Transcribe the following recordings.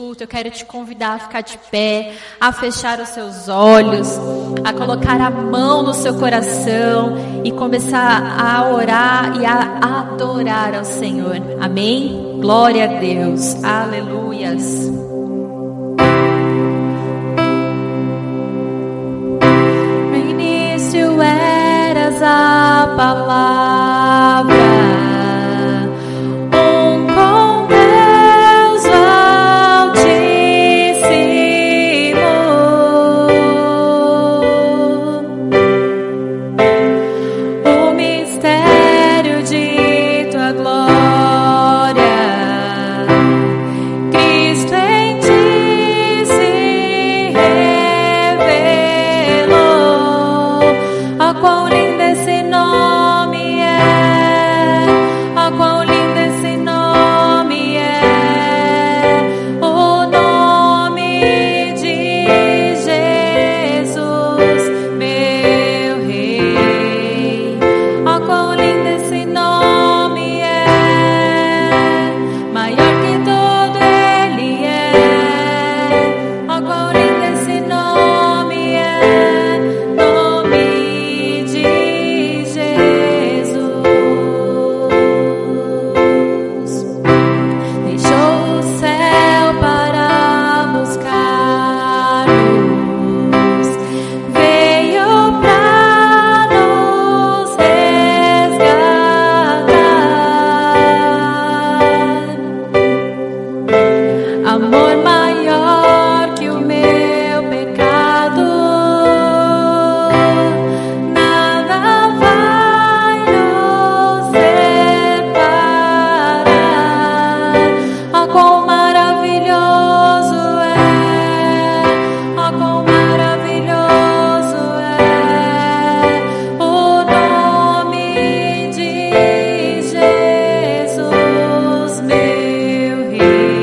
culto, eu quero te convidar a ficar de pé, a fechar os seus olhos, a colocar a mão no seu coração e começar a orar e a adorar ao Senhor. Amém? Glória a Deus. Aleluias. No início eras a palavra. A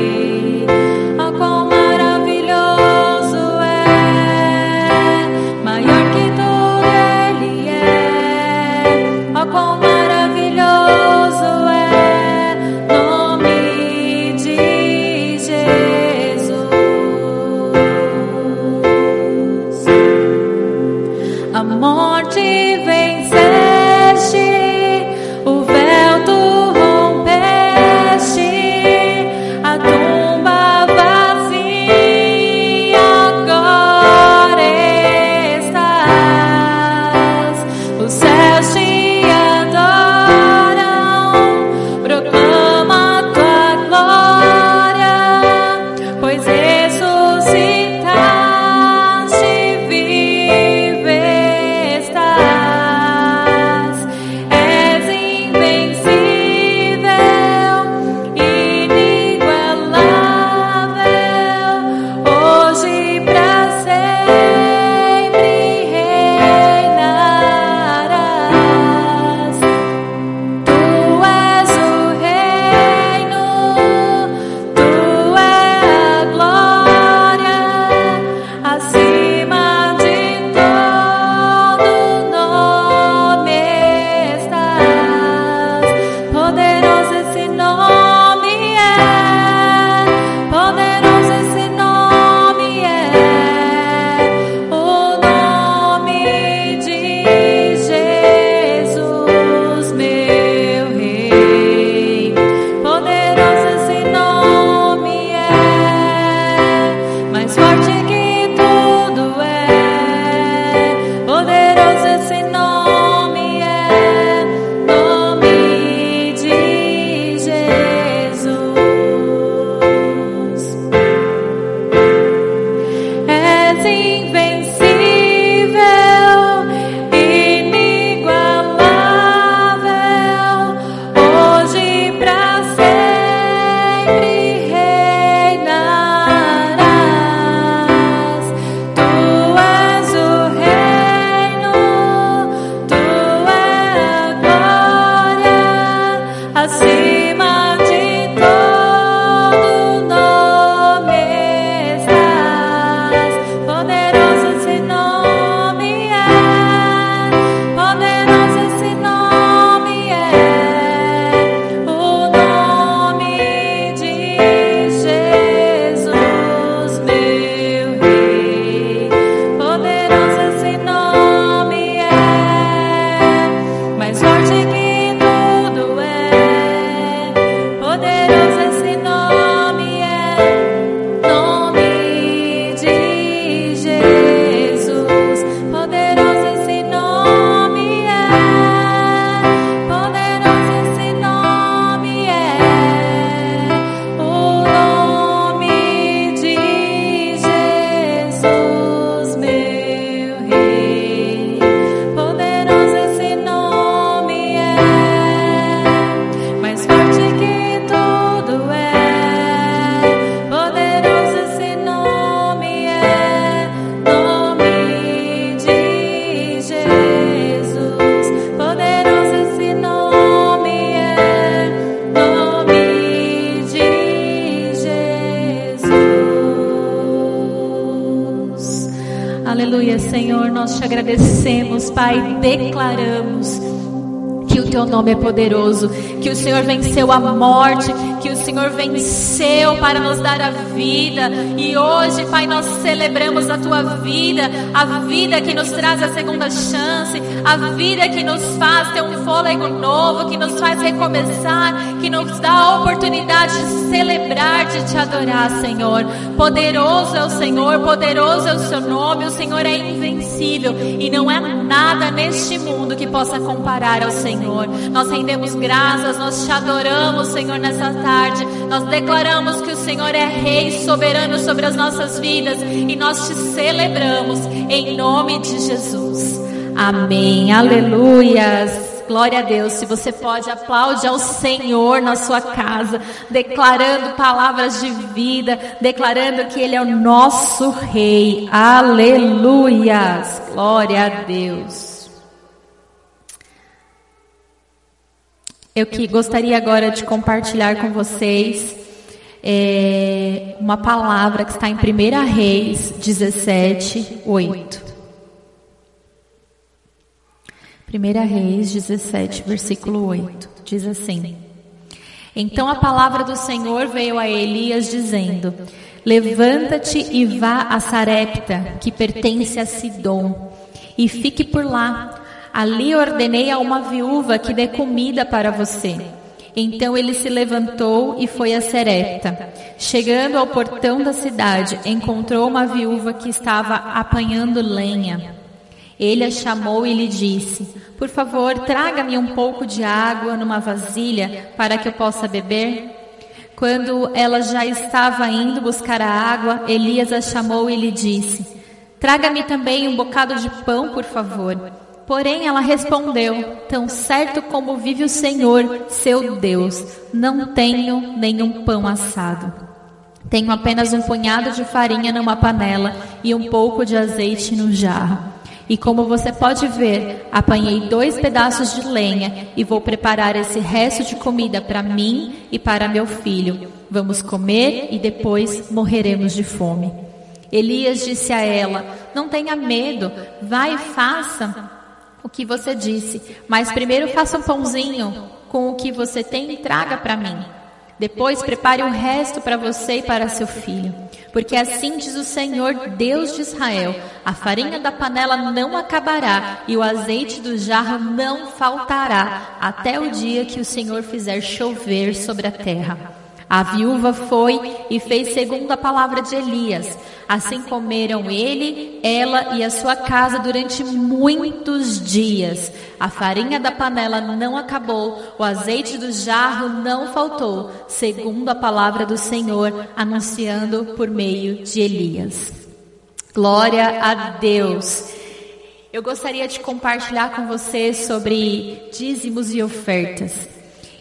é poderoso, que o Senhor venceu a morte, que o Senhor venceu para nos dar a vida. E hoje, Pai, nós celebramos a tua vida, a vida que nos traz a segunda chance, a vida que nos faz ter um fôlego novo, que nos faz recomeçar, que nos dá a oportunidade de celebrar, de te adorar, Senhor. Poderoso é o Senhor, poderoso é o seu nome, o Senhor é invencível e não há nada neste mundo que possa comparar ao Senhor. Nós rendemos graças, nós te adoramos, Senhor, nessa tarde. Nós declaramos que o Senhor é Rei soberano sobre as nossas vidas e nós te celebramos em nome de Jesus. Amém. Aleluias. Glória a Deus. Se você pode, aplaude ao Senhor na sua casa, declarando palavras de vida, declarando que Ele é o nosso Rei. Aleluias. Glória a Deus. Eu que gostaria agora de compartilhar com vocês é, uma palavra que está em 1 Reis 17, 8. 1 Reis 17, versículo 8, diz assim: Então a palavra do Senhor veio a Elias dizendo: Levanta-te e vá a Sarepta, que pertence a Sidom, e fique por lá. Ali ordenei a uma viúva que dê comida para você. Então ele se levantou e foi a Serepta. Chegando ao portão da cidade, encontrou uma viúva que estava apanhando lenha. Ele a chamou e lhe disse: Por favor, traga-me um pouco de água numa vasilha para que eu possa beber. Quando ela já estava indo buscar a água, Elias a chamou e lhe disse: Traga-me também um bocado de pão, por favor. Porém, ela respondeu: Tão certo como vive o Senhor, seu Deus, não tenho nenhum pão assado. Tenho apenas um punhado de farinha numa panela e um pouco de azeite no jarro. E como você pode ver, apanhei dois pedaços de lenha e vou preparar esse resto de comida para mim e para meu filho. Vamos comer e depois morreremos de fome. Elias disse a ela: Não tenha medo, vai e faça o que você disse, mas primeiro faça um pãozinho com o que você tem e traga para mim. Depois prepare o resto para você e para seu filho. Porque assim diz o Senhor, Deus de Israel: a farinha da panela não acabará e o azeite do jarro não faltará, até o dia que o Senhor fizer chover sobre a terra. A viúva foi e fez segundo a palavra de Elias. Assim comeram ele, ela e a sua casa durante muitos dias. A farinha da panela não acabou, o azeite do jarro não faltou, segundo a palavra do Senhor, anunciando por meio de Elias. Glória a Deus. Eu gostaria de compartilhar com você sobre dízimos e ofertas.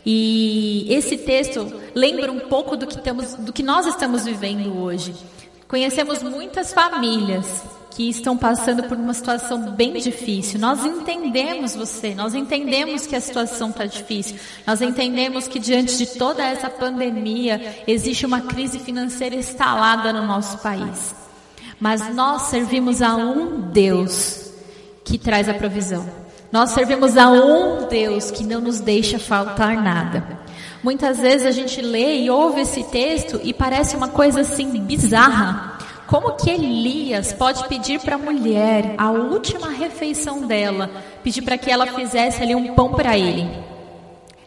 E esse texto lembra um pouco do que, estamos, do que nós estamos vivendo hoje. Conhecemos muitas famílias que estão passando por uma situação bem difícil. Nós entendemos você, nós entendemos que a situação está difícil, nós entendemos que diante de toda essa pandemia existe uma crise financeira instalada no nosso país. Mas nós servimos a um Deus que traz a provisão. Nós servimos a um Deus que não nos deixa faltar nada. Muitas vezes a gente lê e ouve esse texto e parece uma coisa assim bizarra. Como que Elias pode pedir para a mulher, a última refeição dela, pedir para que ela fizesse ali um pão para ele?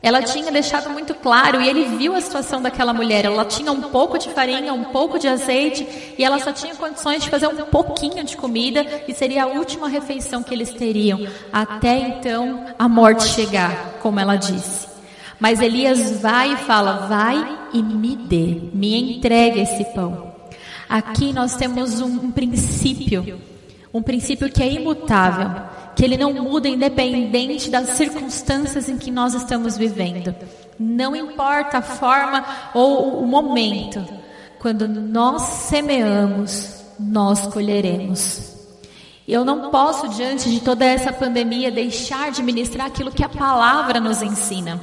Ela tinha deixado muito claro e ele viu a situação daquela mulher. Ela tinha um pouco de farinha, um pouco de azeite e ela só tinha condições de fazer um pouquinho de comida e seria a última refeição que eles teriam até então a morte chegar, como ela disse. Mas Elias vai e fala: Vai e me dê, me entregue esse pão. Aqui nós temos um, um princípio, um princípio que é imutável que ele não muda independente das circunstâncias em que nós estamos vivendo. Não importa a forma ou o momento. Quando nós semeamos, nós colheremos. Eu não posso, diante de toda essa pandemia, deixar de ministrar aquilo que a palavra nos ensina.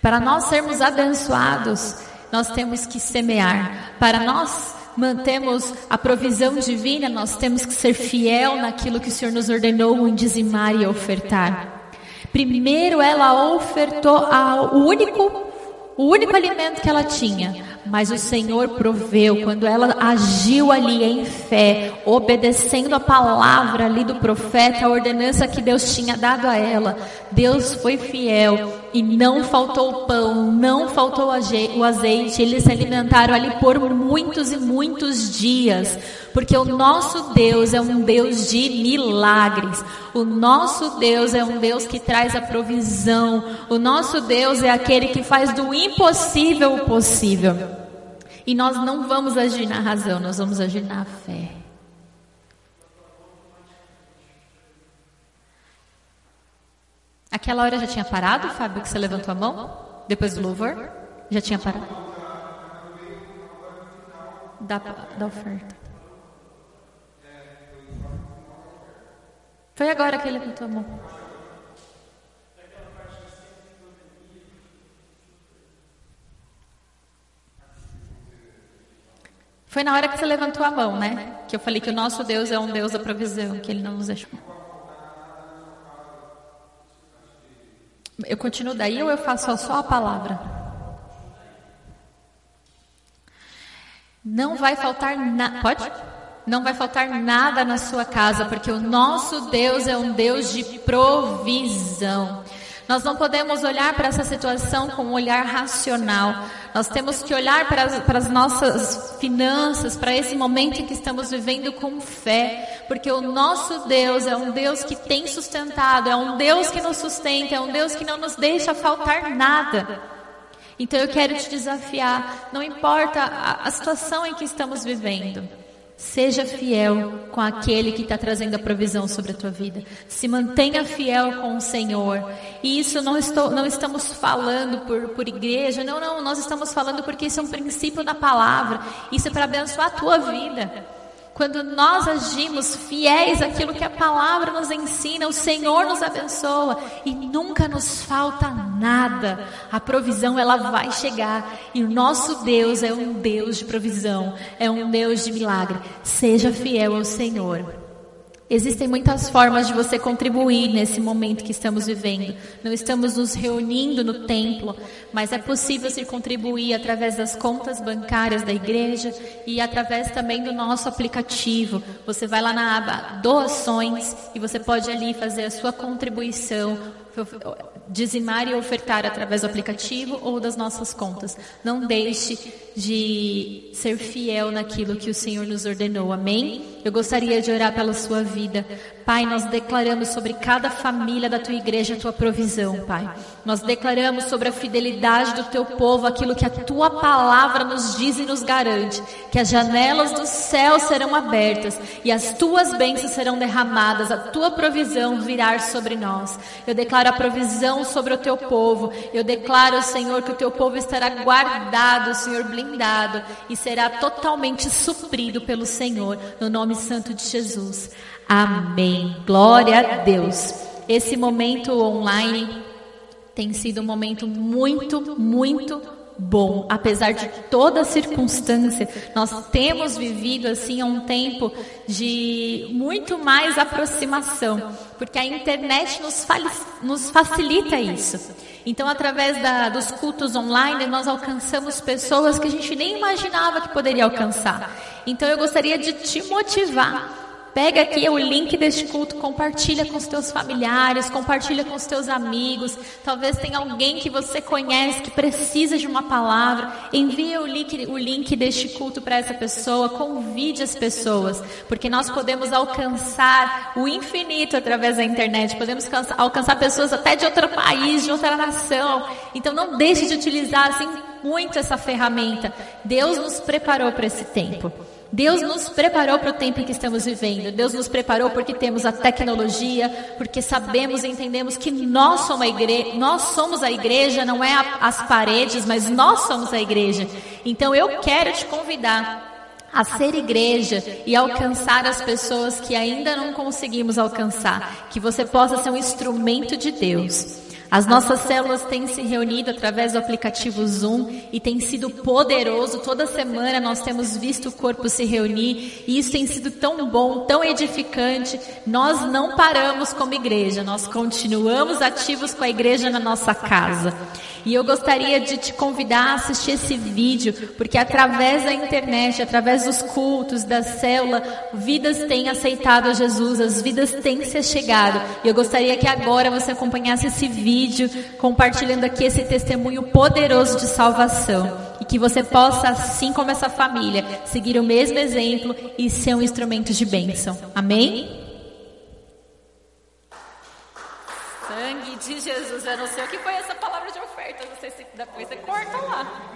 Para nós sermos abençoados, nós temos que semear. Para nós mantemos a provisão divina, nós temos que ser fiel naquilo que o Senhor nos ordenou em dizimar e ofertar. Primeiro ela ofertou o único o único alimento que ela tinha, mas o Senhor proveu quando ela agiu ali em fé, obedecendo a palavra ali do profeta, a ordenança que Deus tinha dado a ela. Deus foi fiel e não faltou o pão, não faltou o azeite. Eles se alimentaram ali por muitos e muitos dias, porque o nosso Deus é um Deus de milagres. O nosso Deus é um Deus que traz a provisão. O nosso Deus é aquele que faz do impossível o possível. E nós não vamos agir na razão, nós vamos agir na fé. Aquela hora já tinha parado, Fábio, que você levantou a mão? Depois do louvor? Já tinha parado? Da, da oferta. Foi agora que ele levantou a mão. Foi na hora que você levantou a mão, né? Que eu falei que o nosso Deus é um Deus da provisão, que Ele não nos deixou. Eu continuo daí ou eu faço só a palavra? Não vai faltar nada. Pode? Não vai faltar nada na sua casa, porque o nosso Deus é um Deus de provisão. Nós não podemos olhar para essa situação com um olhar racional. Nós temos que olhar para as, para as nossas finanças, para esse momento em que estamos vivendo com fé, porque o nosso Deus é um Deus que tem sustentado, é um Deus que nos sustenta, é um Deus que não nos deixa faltar nada. Então eu quero te desafiar, não importa a, a situação em que estamos vivendo. Seja fiel com aquele que está trazendo a provisão sobre a tua vida. Se mantenha fiel com o Senhor. E isso não, estou, não estamos falando por, por igreja, não, não, nós estamos falando porque isso é um princípio da palavra. Isso é para abençoar a tua vida. Quando nós agimos fiéis àquilo que a palavra nos ensina, o Senhor nos abençoa e nunca nos falta nada. A provisão ela vai chegar e o nosso Deus é um Deus de provisão, é um Deus de milagre. Seja fiel ao Senhor. Existem muitas formas de você contribuir nesse momento que estamos vivendo. Não estamos nos reunindo no templo, mas é possível se contribuir através das contas bancárias da igreja e através também do nosso aplicativo. Você vai lá na aba doações e você pode ali fazer a sua contribuição dizimar e ofertar através do aplicativo ou das nossas contas. Não deixe de ser fiel naquilo que o Senhor nos ordenou. Amém? Eu gostaria de orar pela sua vida. Pai, nós declaramos sobre cada família da tua igreja a tua provisão, Pai. Nós declaramos sobre a fidelidade do teu povo aquilo que a tua palavra nos diz e nos garante, que as janelas do céu serão abertas e as tuas bênçãos serão derramadas, a tua provisão virá sobre nós. Eu declaro a provisão sobre o teu povo. Eu declaro, Senhor, que o teu povo estará guardado, Senhor, blindado e será totalmente suprido pelo Senhor, no nome santo de Jesus. Amém. Glória a Deus. Esse momento online tem sido um momento muito, muito bom, apesar de toda circunstância. Nós temos vivido assim um tempo de muito mais aproximação, porque a internet nos, nos facilita isso. Então, através da, dos cultos online, nós alcançamos pessoas que a gente nem imaginava que poderia alcançar. Então, eu gostaria de te motivar Pega aqui o link deste culto, compartilha com os teus familiares, compartilha com os teus amigos. Talvez tenha alguém que você conhece que precisa de uma palavra. Envie o link, o link deste culto para essa pessoa, convide as pessoas, porque nós podemos alcançar o infinito através da internet. Podemos alcançar pessoas até de outro país, de outra nação. Então não deixe de utilizar assim muito essa ferramenta. Deus nos preparou para esse tempo. Deus nos preparou para o tempo em que estamos vivendo. Deus nos preparou porque temos a tecnologia, porque sabemos e entendemos que nós somos a igreja, nós somos a igreja, não é a, as paredes, mas nós somos a igreja. Então eu quero te convidar a ser igreja e alcançar as pessoas que ainda não conseguimos alcançar, que você possa ser um instrumento de Deus. As nossas células têm se reunido através do aplicativo Zoom e tem sido poderoso. Toda semana nós temos visto o corpo se reunir e isso tem sido tão bom, tão edificante. Nós não paramos como igreja, nós continuamos ativos com a igreja na nossa casa. E eu gostaria de te convidar a assistir esse vídeo, porque através da internet, através dos cultos, da célula, vidas têm aceitado a Jesus, as vidas têm se chegado. E eu gostaria que agora você acompanhasse esse vídeo, compartilhando aqui esse testemunho poderoso de salvação. E que você possa, assim como essa família, seguir o mesmo exemplo e ser um instrumento de bênção. Amém? Sangue de Jesus, eu não sei o que foi essa palavra de oferta, não sei se depois você corta lá.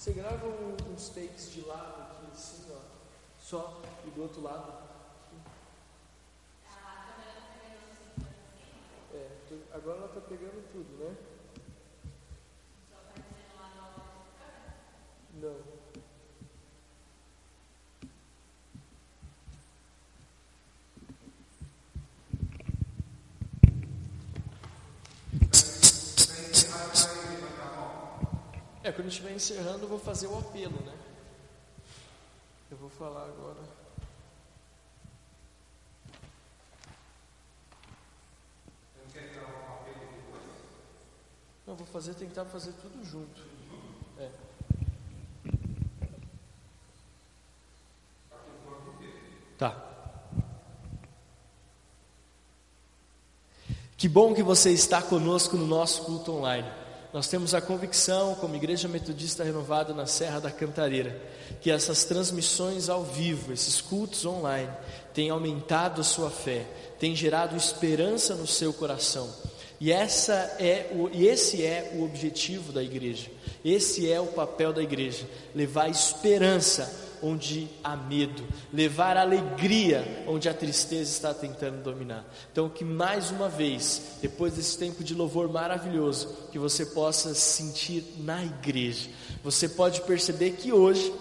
Você grava um, uns takes de lado aqui, assim, ó. Só, e do outro lado. É, agora ela tá pegando tudo, né? Quando estiver encerrando, eu vou fazer o apelo, né? Eu vou falar agora. Não, vou fazer, tentar fazer tudo junto. É. Tá. Que bom que você está conosco no nosso culto online. Nós temos a convicção, como Igreja Metodista Renovada na Serra da Cantareira, que essas transmissões ao vivo, esses cultos online, têm aumentado a sua fé, têm gerado esperança no seu coração. E, essa é o, e esse é o objetivo da igreja. Esse é o papel da igreja: levar esperança onde há medo, levar alegria onde a tristeza está tentando dominar. Então, que mais uma vez, depois desse tempo de louvor maravilhoso, que você possa sentir na igreja. Você pode perceber que hoje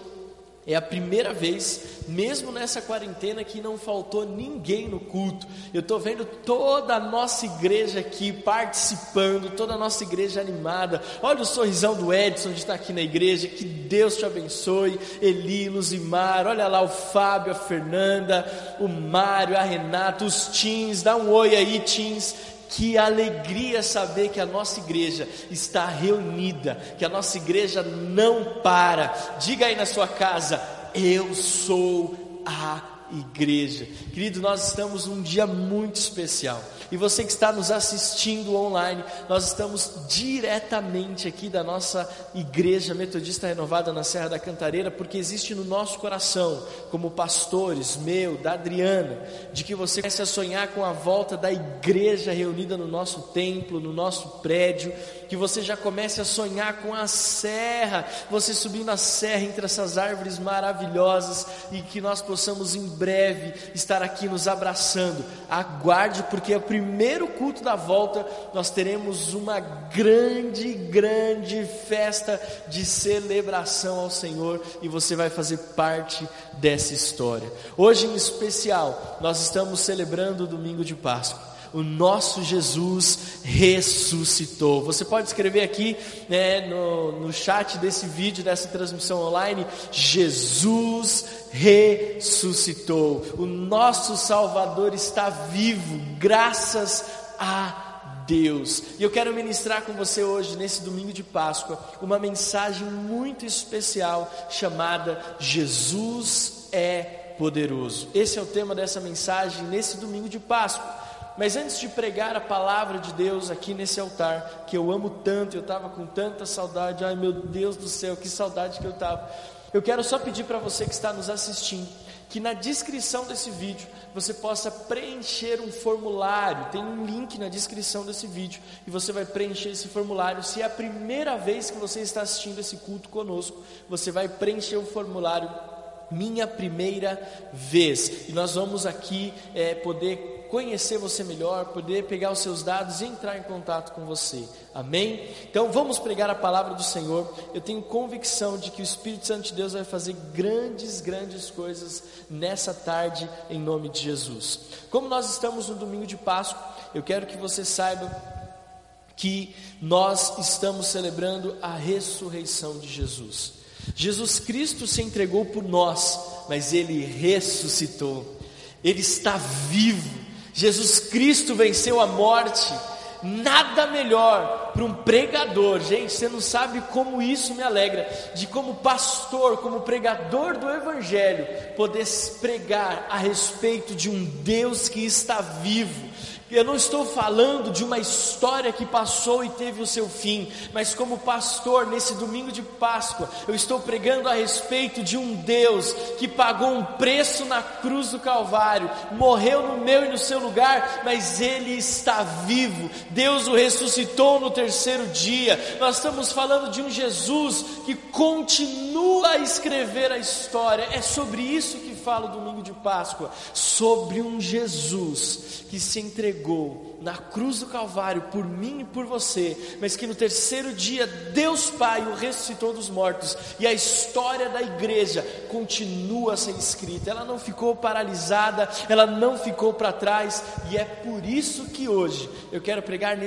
é a primeira vez, mesmo nessa quarentena, que não faltou ninguém no culto. Eu estou vendo toda a nossa igreja aqui participando, toda a nossa igreja animada. Olha o sorrisão do Edson de estar aqui na igreja. Que Deus te abençoe. Eli, Luzimar, olha lá o Fábio, a Fernanda, o Mário, a Renata, os teens. Dá um oi aí, teens. Que alegria saber que a nossa igreja está reunida, que a nossa igreja não para. Diga aí na sua casa: Eu sou a igreja. Querido, nós estamos num dia muito especial. E você que está nos assistindo online, nós estamos diretamente aqui da nossa Igreja Metodista Renovada na Serra da Cantareira, porque existe no nosso coração, como pastores, meu, da Adriana, de que você comece a sonhar com a volta da igreja reunida no nosso templo, no nosso prédio, que você já comece a sonhar com a serra, você subindo a serra entre essas árvores maravilhosas e que nós possamos em breve estar aqui nos abraçando. Aguarde, porque é o primeiro culto da volta nós teremos uma grande, grande festa de celebração ao Senhor e você vai fazer parte dessa história. Hoje em especial, nós estamos celebrando o domingo de Páscoa o nosso Jesus ressuscitou. Você pode escrever aqui né, no, no chat desse vídeo, dessa transmissão online: Jesus ressuscitou. O nosso Salvador está vivo, graças a Deus. E eu quero ministrar com você hoje, nesse domingo de Páscoa, uma mensagem muito especial chamada Jesus é poderoso. Esse é o tema dessa mensagem nesse domingo de Páscoa. Mas antes de pregar a palavra de Deus aqui nesse altar, que eu amo tanto, eu estava com tanta saudade, ai meu Deus do céu, que saudade que eu estava. Eu quero só pedir para você que está nos assistindo, que na descrição desse vídeo você possa preencher um formulário. Tem um link na descrição desse vídeo e você vai preencher esse formulário. Se é a primeira vez que você está assistindo esse culto conosco, você vai preencher o formulário minha primeira vez. E nós vamos aqui é, poder conhecer você melhor, poder pegar os seus dados e entrar em contato com você. Amém? Então vamos pregar a palavra do Senhor. Eu tenho convicção de que o Espírito Santo de Deus vai fazer grandes, grandes coisas nessa tarde em nome de Jesus. Como nós estamos no domingo de Páscoa, eu quero que você saiba que nós estamos celebrando a ressurreição de Jesus. Jesus Cristo se entregou por nós, mas ele ressuscitou. Ele está vivo. Jesus Cristo venceu a morte. Nada melhor para um pregador, gente. Você não sabe como isso me alegra, de como pastor, como pregador do Evangelho, poder pregar a respeito de um Deus que está vivo, eu não estou falando de uma história que passou e teve o seu fim, mas como pastor, nesse domingo de Páscoa, eu estou pregando a respeito de um Deus que pagou um preço na cruz do Calvário, morreu no meu e no seu lugar, mas ele está vivo. Deus o ressuscitou no terceiro dia. Nós estamos falando de um Jesus que continua a escrever a história. É sobre isso que fala o domingo de Páscoa, sobre um Jesus que se entregou na cruz do Calvário por mim e por você, mas que no terceiro dia Deus Pai o ressuscitou dos mortos e a história da igreja continua a ser escrita. Ela não ficou paralisada, ela não ficou para trás e é por isso que hoje eu quero pregar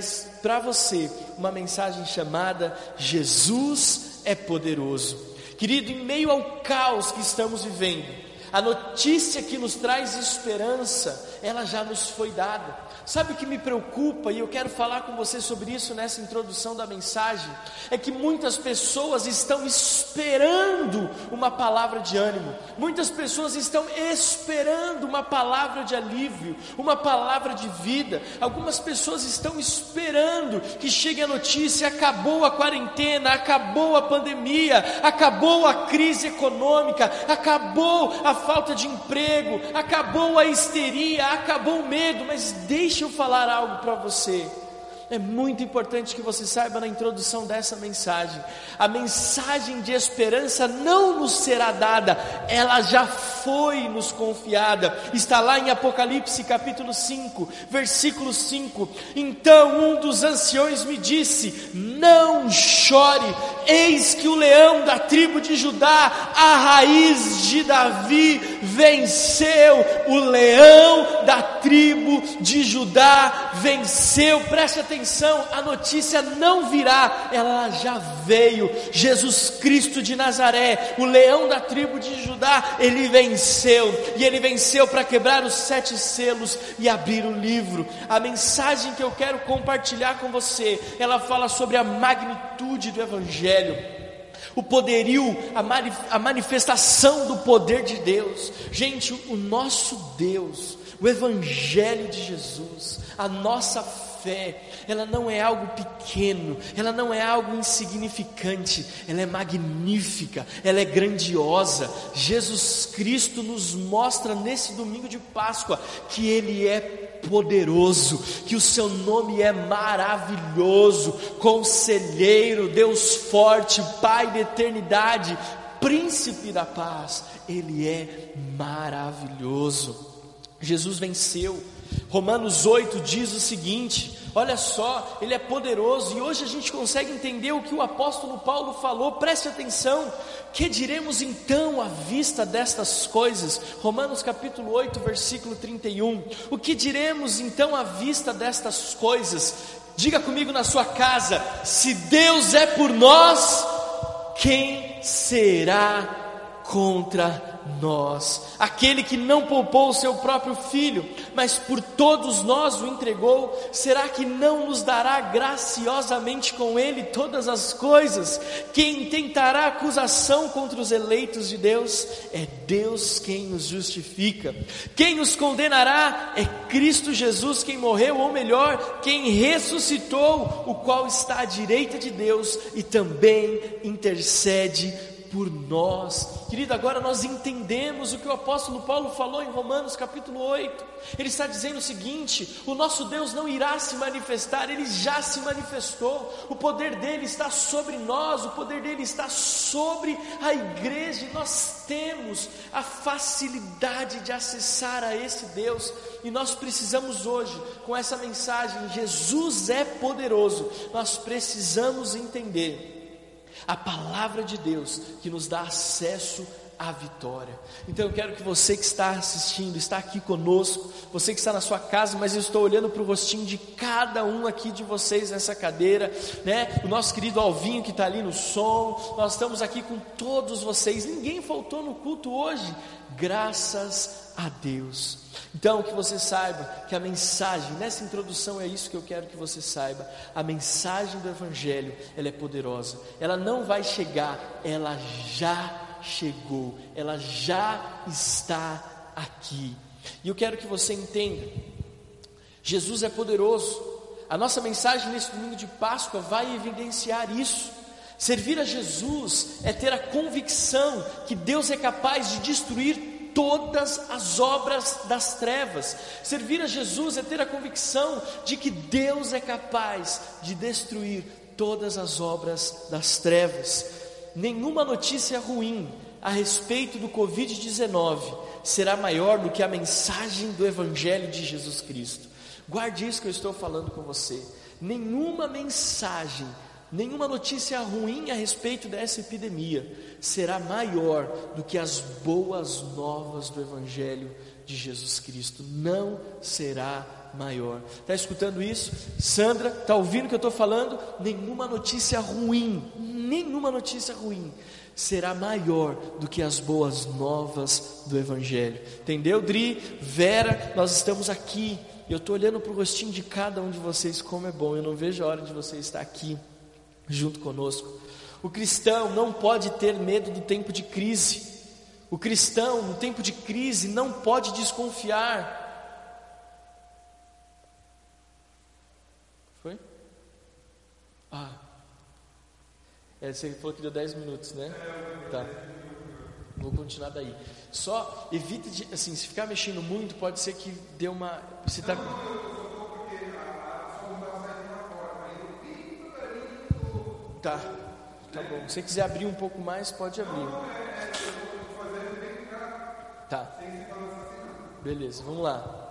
para você uma mensagem chamada Jesus é poderoso. Querido, em meio ao caos que estamos vivendo, a notícia que nos traz esperança, ela já nos foi dada. Sabe o que me preocupa, e eu quero falar com você sobre isso nessa introdução da mensagem? É que muitas pessoas estão esperando uma palavra de ânimo, muitas pessoas estão esperando uma palavra de alívio, uma palavra de vida. Algumas pessoas estão esperando que chegue a notícia: acabou a quarentena, acabou a pandemia, acabou a crise econômica, acabou a falta de emprego, acabou a histeria, acabou o medo, mas deixe Deixa eu falar algo para você. É muito importante que você saiba na introdução dessa mensagem. A mensagem de esperança não nos será dada, ela já foi nos confiada. Está lá em Apocalipse capítulo 5, versículo 5. Então um dos anciões me disse: Não chore, eis que o leão da tribo de Judá, a raiz de Davi, venceu. O leão da tribo de Judá venceu. Preste atenção a notícia não virá, ela já veio. Jesus Cristo de Nazaré, o leão da tribo de Judá, ele venceu, e ele venceu para quebrar os sete selos e abrir o livro. A mensagem que eu quero compartilhar com você, ela fala sobre a magnitude do Evangelho o poderio, a, a, manifestação do poder de Deus. Gente, o nosso Deus, o Evangelho de Jesus, a nossa fé, ela não é algo pequeno, ela não é algo insignificante, ela é magnífica, ela é grandiosa. Jesus Cristo nos mostra nesse domingo de Páscoa que Ele é poderoso, que o seu nome é maravilhoso, conselheiro, Deus forte, Pai da eternidade, príncipe da paz, Ele é maravilhoso. Jesus venceu. Romanos 8 diz o seguinte: olha só, ele é poderoso, e hoje a gente consegue entender o que o apóstolo Paulo falou, preste atenção. Que diremos então à vista destas coisas? Romanos capítulo 8, versículo 31. O que diremos então à vista destas coisas? Diga comigo na sua casa: se Deus é por nós, quem será contra nós. Aquele que não poupou o seu próprio filho, mas por todos nós o entregou, será que não nos dará graciosamente com ele todas as coisas? Quem tentará acusação contra os eleitos de Deus? É Deus quem nos justifica. Quem nos condenará? É Cristo Jesus quem morreu, ou melhor, quem ressuscitou, o qual está à direita de Deus e também intercede por nós. Querido, agora nós entendemos o que o apóstolo Paulo falou em Romanos capítulo 8. Ele está dizendo o seguinte: o nosso Deus não irá se manifestar, ele já se manifestou. O poder dele está sobre nós, o poder dele está sobre a igreja. E nós temos a facilidade de acessar a esse Deus. E nós precisamos hoje, com essa mensagem, Jesus é poderoso. Nós precisamos entender a palavra de Deus que nos dá acesso à vitória. Então eu quero que você que está assistindo, está aqui conosco, você que está na sua casa, mas eu estou olhando para o rostinho de cada um aqui de vocês nessa cadeira, né? O nosso querido Alvinho que está ali no som, nós estamos aqui com todos vocês. Ninguém faltou no culto hoje, graças a Deus. Então, que você saiba que a mensagem, nessa introdução é isso que eu quero que você saiba. A mensagem do Evangelho, ela é poderosa. Ela não vai chegar, ela já chegou, ela já está aqui. E eu quero que você entenda: Jesus é poderoso. A nossa mensagem nesse domingo de Páscoa vai evidenciar isso. Servir a Jesus é ter a convicção que Deus é capaz de destruir todas as obras das trevas. Servir a Jesus é ter a convicção de que Deus é capaz de destruir todas as obras das trevas. Nenhuma notícia ruim a respeito do Covid-19 será maior do que a mensagem do Evangelho de Jesus Cristo. Guarde isso que eu estou falando com você. Nenhuma mensagem nenhuma notícia ruim a respeito dessa epidemia será maior do que as boas novas do Evangelho de Jesus Cristo. Não será maior. Está escutando isso? Sandra, está ouvindo o que eu estou falando? Nenhuma notícia ruim, nenhuma notícia ruim será maior do que as boas novas do Evangelho. Entendeu, Dri? Vera, nós estamos aqui. Eu estou olhando para o rostinho de cada um de vocês, como é bom. Eu não vejo a hora de você estar aqui junto conosco. O cristão não pode ter medo do tempo de crise. O cristão, no tempo de crise, não pode desconfiar. É, você falou que deu 10 minutos, né? Tá. Vou continuar daí. Só evite de, assim, se ficar mexendo muito, pode ser que dê uma. Você tá... Tá. Tá bom. Se você quiser abrir um pouco mais, pode abrir. Tá. Beleza, vamos lá.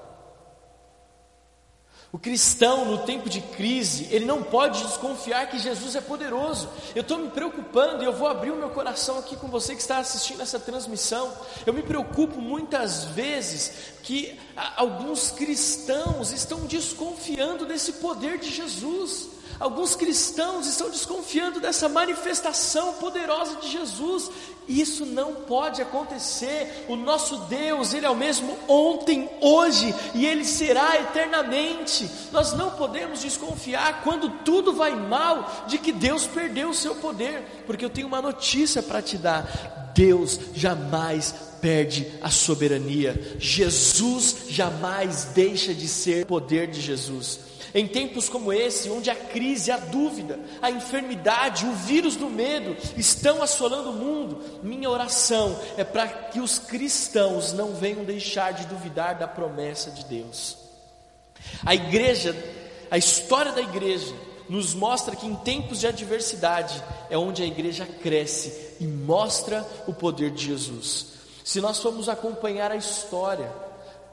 O cristão, no tempo de crise, ele não pode desconfiar que Jesus é poderoso. Eu estou me preocupando e eu vou abrir o meu coração aqui com você que está assistindo essa transmissão. Eu me preocupo muitas vezes que alguns cristãos estão desconfiando desse poder de Jesus. Alguns cristãos estão desconfiando dessa manifestação poderosa de Jesus. Isso não pode acontecer. O nosso Deus, Ele é o mesmo ontem, hoje e Ele será eternamente. Nós não podemos desconfiar quando tudo vai mal de que Deus perdeu o seu poder, porque eu tenho uma notícia para te dar: Deus jamais perde a soberania. Jesus jamais deixa de ser o poder de Jesus. Em tempos como esse, onde a crise, a dúvida, a enfermidade, o vírus do medo estão assolando o mundo, minha oração é para que os cristãos não venham deixar de duvidar da promessa de Deus. A igreja, a história da igreja, nos mostra que em tempos de adversidade é onde a igreja cresce e mostra o poder de Jesus. Se nós formos acompanhar a história,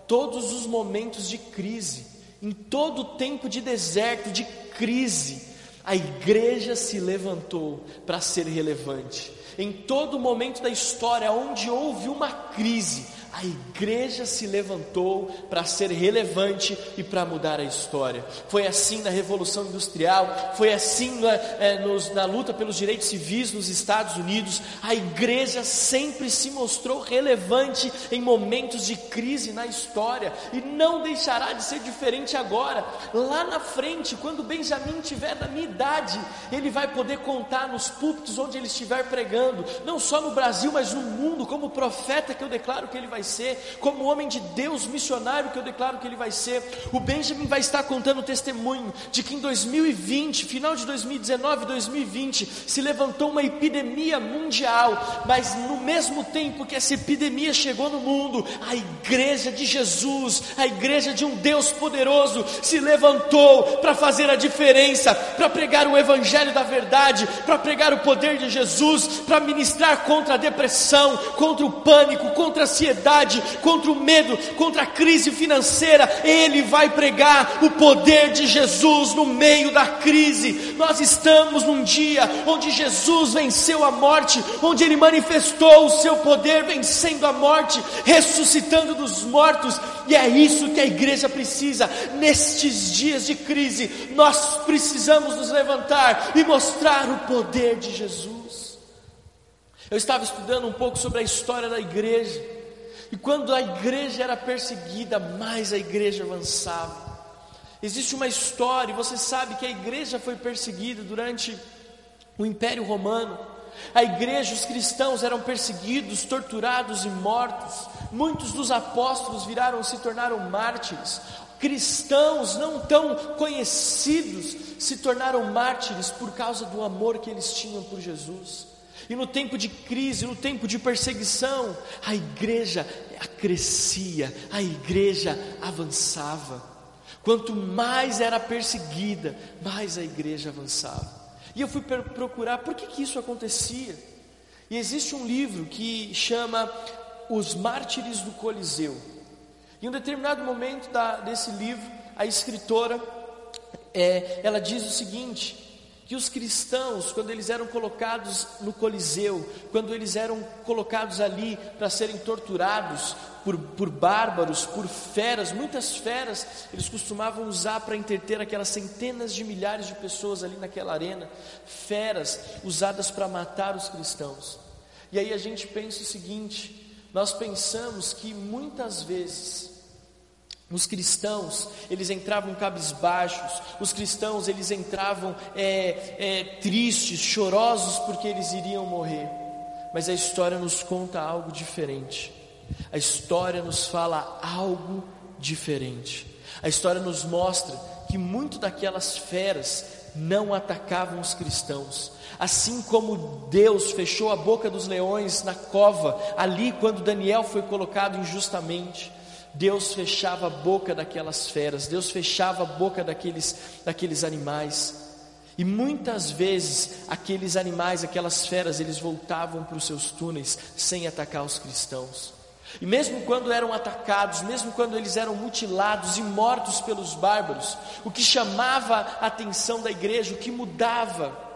todos os momentos de crise, em todo tempo de deserto, de crise, a igreja se levantou para ser relevante. Em todo momento da história onde houve uma crise, a igreja se levantou para ser relevante e para mudar a história. Foi assim na Revolução Industrial, foi assim na, é, nos, na luta pelos direitos civis nos Estados Unidos. A igreja sempre se mostrou relevante em momentos de crise na história e não deixará de ser diferente agora. Lá na frente, quando Benjamin tiver da minha idade, ele vai poder contar nos púlpitos onde ele estiver pregando, não só no Brasil, mas no mundo, como profeta que eu declaro que ele vai ser, como homem de Deus missionário que eu declaro que ele vai ser. O Benjamin vai estar contando o testemunho de que em 2020, final de 2019, 2020, se levantou uma epidemia mundial, mas no mesmo tempo que essa epidemia chegou no mundo, a igreja de Jesus, a igreja de um Deus poderoso, se levantou para fazer a diferença, para pregar o evangelho da verdade, para pregar o poder de Jesus, para ministrar contra a depressão, contra o pânico, contra a ansiedade ansiedade, contra o medo, contra a crise financeira, Ele vai pregar o poder de Jesus no meio da crise. Nós estamos num dia onde Jesus venceu a morte, onde Ele manifestou o seu poder vencendo a morte, ressuscitando dos mortos, e é isso que a igreja precisa nestes dias de crise. Nós precisamos nos levantar e mostrar o poder de Jesus. Eu estava estudando um pouco sobre a história da igreja. E quando a igreja era perseguida, mais a igreja avançava. Existe uma história, e você sabe que a igreja foi perseguida durante o Império Romano. A igreja, os cristãos eram perseguidos, torturados e mortos. Muitos dos apóstolos viraram se tornaram mártires. Cristãos não tão conhecidos se tornaram mártires por causa do amor que eles tinham por Jesus. E no tempo de crise, no tempo de perseguição, a igreja crescia, a igreja avançava. Quanto mais era perseguida, mais a igreja avançava. E eu fui procurar por que, que isso acontecia. E existe um livro que chama Os Mártires do Coliseu. Em um determinado momento da, desse livro, a escritora é, ela diz o seguinte: que os cristãos, quando eles eram colocados no Coliseu, quando eles eram colocados ali para serem torturados por, por bárbaros, por feras, muitas feras, eles costumavam usar para interter aquelas centenas de milhares de pessoas ali naquela arena, feras usadas para matar os cristãos. E aí a gente pensa o seguinte: nós pensamos que muitas vezes, os cristãos, eles entravam cabisbaixos, os cristãos, eles entravam é, é, tristes, chorosos, porque eles iriam morrer. Mas a história nos conta algo diferente. A história nos fala algo diferente. A história nos mostra que muito daquelas feras não atacavam os cristãos. Assim como Deus fechou a boca dos leões na cova, ali quando Daniel foi colocado injustamente. Deus fechava a boca daquelas feras, Deus fechava a boca daqueles, daqueles animais. E muitas vezes aqueles animais, aquelas feras, eles voltavam para os seus túneis sem atacar os cristãos. E mesmo quando eram atacados, mesmo quando eles eram mutilados e mortos pelos bárbaros, o que chamava a atenção da igreja, o que mudava,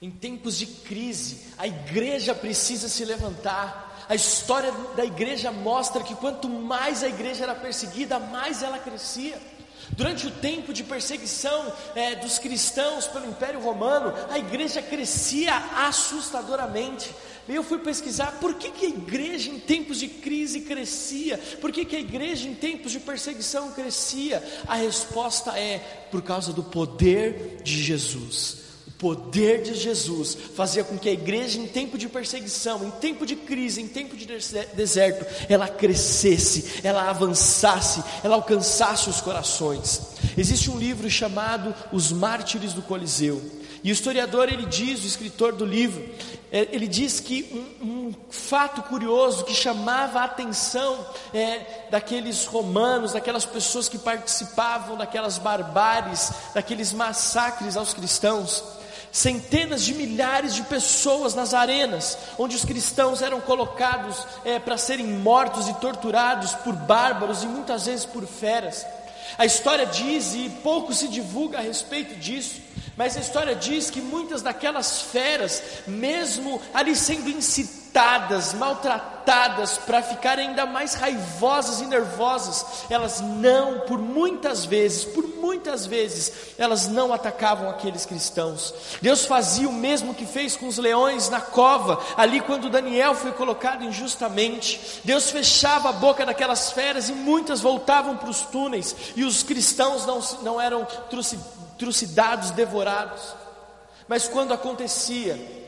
Em tempos de crise, a igreja precisa se levantar. A história da igreja mostra que quanto mais a igreja era perseguida, mais ela crescia. Durante o tempo de perseguição é, dos cristãos pelo Império Romano, a igreja crescia assustadoramente. Eu fui pesquisar por que, que a igreja em tempos de crise crescia, por que, que a igreja em tempos de perseguição crescia. A resposta é por causa do poder de Jesus poder de Jesus fazia com que a igreja, em tempo de perseguição, em tempo de crise, em tempo de deserto, ela crescesse, ela avançasse, ela alcançasse os corações. Existe um livro chamado Os Mártires do Coliseu. E o historiador ele diz, o escritor do livro, é, ele diz que um, um fato curioso que chamava a atenção é, daqueles romanos, daquelas pessoas que participavam daquelas barbáries, daqueles massacres aos cristãos, centenas de milhares de pessoas nas arenas, onde os cristãos eram colocados é, para serem mortos e torturados por bárbaros e muitas vezes por feras. A história diz, e pouco se divulga a respeito disso, mas a história diz que muitas daquelas feras, mesmo ali sendo incitadas, irritadas, maltratadas, para ficarem ainda mais raivosas e nervosas, elas não, por muitas vezes, por muitas vezes, elas não atacavam aqueles cristãos. Deus fazia o mesmo que fez com os leões na cova, ali quando Daniel foi colocado injustamente. Deus fechava a boca daquelas feras e muitas voltavam para os túneis, e os cristãos não, não eram trucidados, devorados. Mas quando acontecia,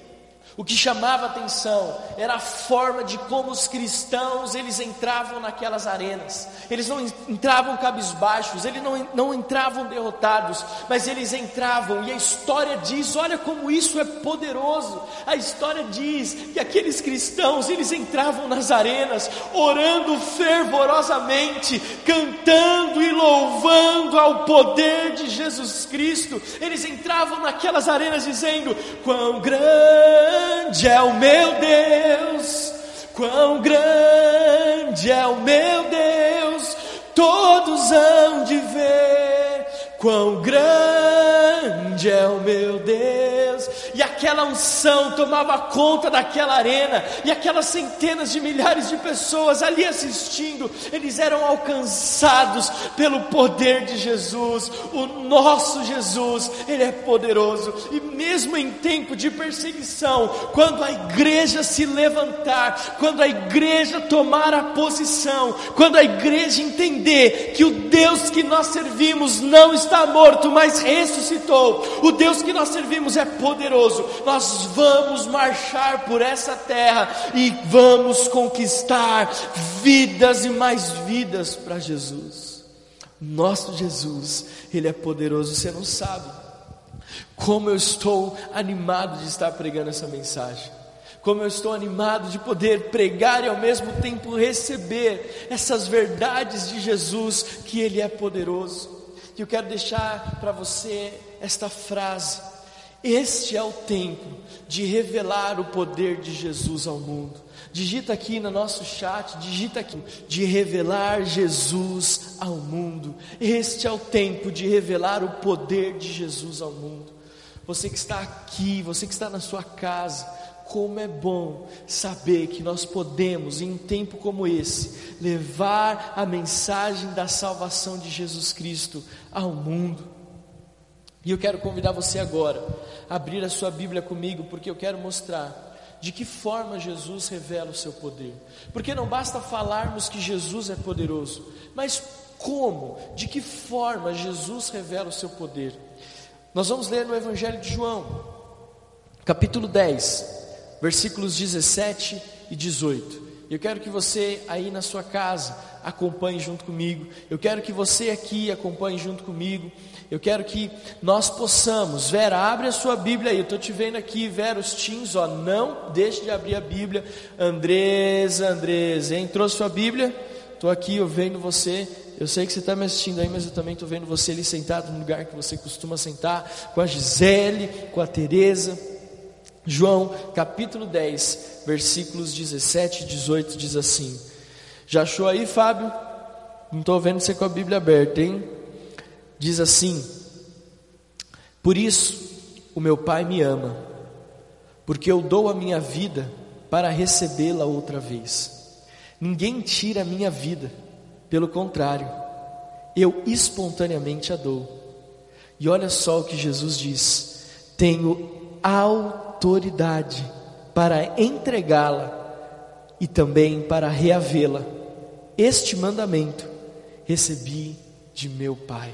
o que chamava atenção era a forma de como os cristãos eles entravam naquelas arenas. Eles não entravam cabisbaixos, eles não, não entravam derrotados, mas eles entravam, e a história diz: olha como isso é poderoso. A história diz que aqueles cristãos eles entravam nas arenas, orando fervorosamente, cantando e louvando ao poder de Jesus Cristo. Eles entravam naquelas arenas dizendo: quão grande grande é o meu Deus, quão grande é o meu Deus, todos hão de ver, quão grande é o meu Deus, aquela unção tomava conta daquela arena, e aquelas centenas de milhares de pessoas ali assistindo, eles eram alcançados pelo poder de Jesus. O nosso Jesus, Ele é poderoso, e mesmo em tempo de perseguição, quando a igreja se levantar, quando a igreja tomar a posição, quando a igreja entender que o Deus que nós servimos não está morto, mas ressuscitou, o Deus que nós servimos é poderoso, nós vamos marchar por essa terra e vamos conquistar vidas e mais vidas para Jesus. Nosso Jesus, Ele é poderoso, você não sabe como eu estou animado de estar pregando essa mensagem. Como eu estou animado de poder pregar e ao mesmo tempo receber essas verdades de Jesus, que Ele é poderoso. E eu quero deixar para você esta frase: Este é o tempo de revelar o poder de Jesus ao mundo. Digita aqui no nosso chat, digita aqui, de revelar Jesus ao mundo. Este é o tempo de revelar o poder de Jesus ao mundo. Você que está aqui, você que está na sua casa, como é bom saber que nós podemos, em um tempo como esse, levar a mensagem da salvação de Jesus Cristo ao mundo. E eu quero convidar você agora a abrir a sua Bíblia comigo, porque eu quero mostrar de que forma Jesus revela o seu poder. Porque não basta falarmos que Jesus é poderoso, mas como, de que forma Jesus revela o seu poder. Nós vamos ler no Evangelho de João, capítulo 10, versículos 17 e 18. Eu quero que você aí na sua casa acompanhe junto comigo. Eu quero que você aqui acompanhe junto comigo. Eu quero que nós possamos. Vera, abre a sua Bíblia aí. Eu estou te vendo aqui, Vera, os teens, ó. Não deixe de abrir a Bíblia. Andresa, Andresa, entrou sua Bíblia? Estou aqui, eu vendo você. Eu sei que você está me assistindo aí, mas eu também estou vendo você ali sentado no lugar que você costuma sentar, com a Gisele, com a Teresa. João capítulo 10, versículos 17 e 18 diz assim: Já achou aí, Fábio? Não estou vendo você com a Bíblia aberta, hein? Diz assim: Por isso o meu Pai me ama, porque eu dou a minha vida para recebê-la outra vez. Ninguém tira a minha vida, pelo contrário, eu espontaneamente a dou. E olha só o que Jesus diz: Tenho autoridade autoridade para entregá-la e também para reavê-la. Este mandamento recebi de meu Pai.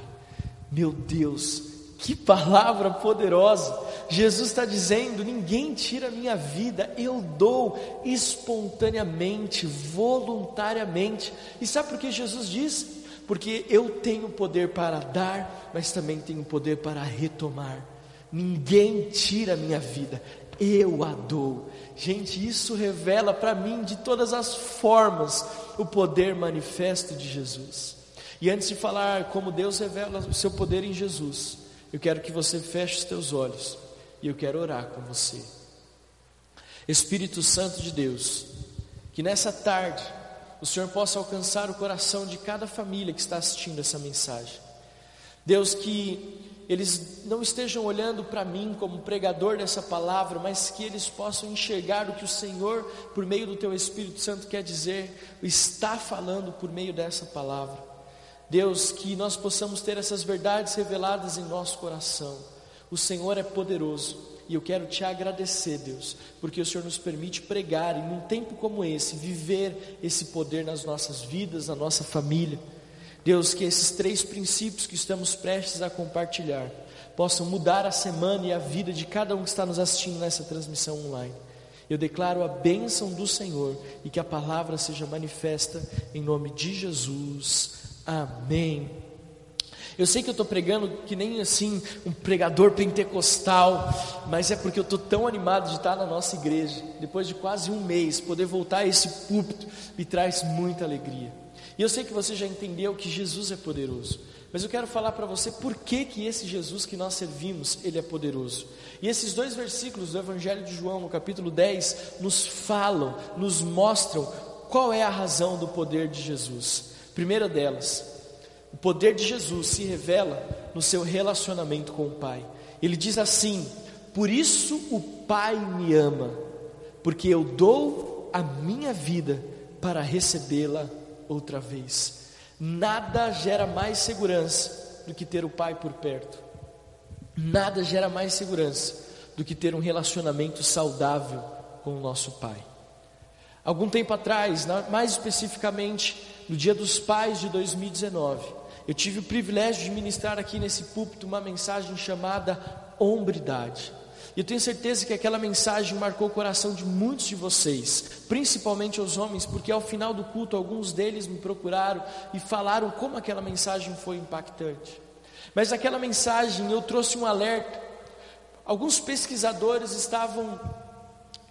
Meu Deus, que palavra poderosa! Jesus está dizendo: ninguém tira minha vida, eu dou espontaneamente, voluntariamente. E sabe por que Jesus diz? Porque eu tenho poder para dar, mas também tenho poder para retomar. Ninguém tira a minha vida, eu a dou. Gente, isso revela para mim de todas as formas o poder manifesto de Jesus. E antes de falar como Deus revela o seu poder em Jesus, eu quero que você feche os teus olhos e eu quero orar com você. Espírito Santo de Deus, que nessa tarde o Senhor possa alcançar o coração de cada família que está assistindo essa mensagem. Deus, que eles não estejam olhando para mim como pregador dessa palavra, mas que eles possam enxergar o que o Senhor, por meio do Teu Espírito Santo, quer dizer, está falando por meio dessa palavra. Deus, que nós possamos ter essas verdades reveladas em nosso coração. O Senhor é poderoso e eu quero te agradecer, Deus, porque o Senhor nos permite pregar e num tempo como esse, viver esse poder nas nossas vidas, na nossa família. Deus, que esses três princípios que estamos prestes a compartilhar possam mudar a semana e a vida de cada um que está nos assistindo nessa transmissão online. Eu declaro a bênção do Senhor e que a palavra seja manifesta em nome de Jesus. Amém. Eu sei que eu estou pregando que nem assim um pregador pentecostal, mas é porque eu estou tão animado de estar na nossa igreja. Depois de quase um mês, poder voltar a esse púlpito me traz muita alegria. E eu sei que você já entendeu que Jesus é poderoso, mas eu quero falar para você por que, que esse Jesus que nós servimos, ele é poderoso. E esses dois versículos do Evangelho de João, no capítulo 10, nos falam, nos mostram qual é a razão do poder de Jesus. Primeira delas, o poder de Jesus se revela no seu relacionamento com o Pai. Ele diz assim: Por isso o Pai me ama, porque eu dou a minha vida para recebê-la outra vez. Nada gera mais segurança do que ter o Pai por perto. Nada gera mais segurança do que ter um relacionamento saudável com o nosso Pai. Algum tempo atrás, mais especificamente no Dia dos Pais de 2019, eu tive o privilégio de ministrar aqui nesse púlpito uma mensagem chamada Hombridade. E eu tenho certeza que aquela mensagem marcou o coração de muitos de vocês, principalmente os homens, porque ao final do culto alguns deles me procuraram e falaram como aquela mensagem foi impactante. Mas naquela mensagem eu trouxe um alerta. Alguns pesquisadores estavam,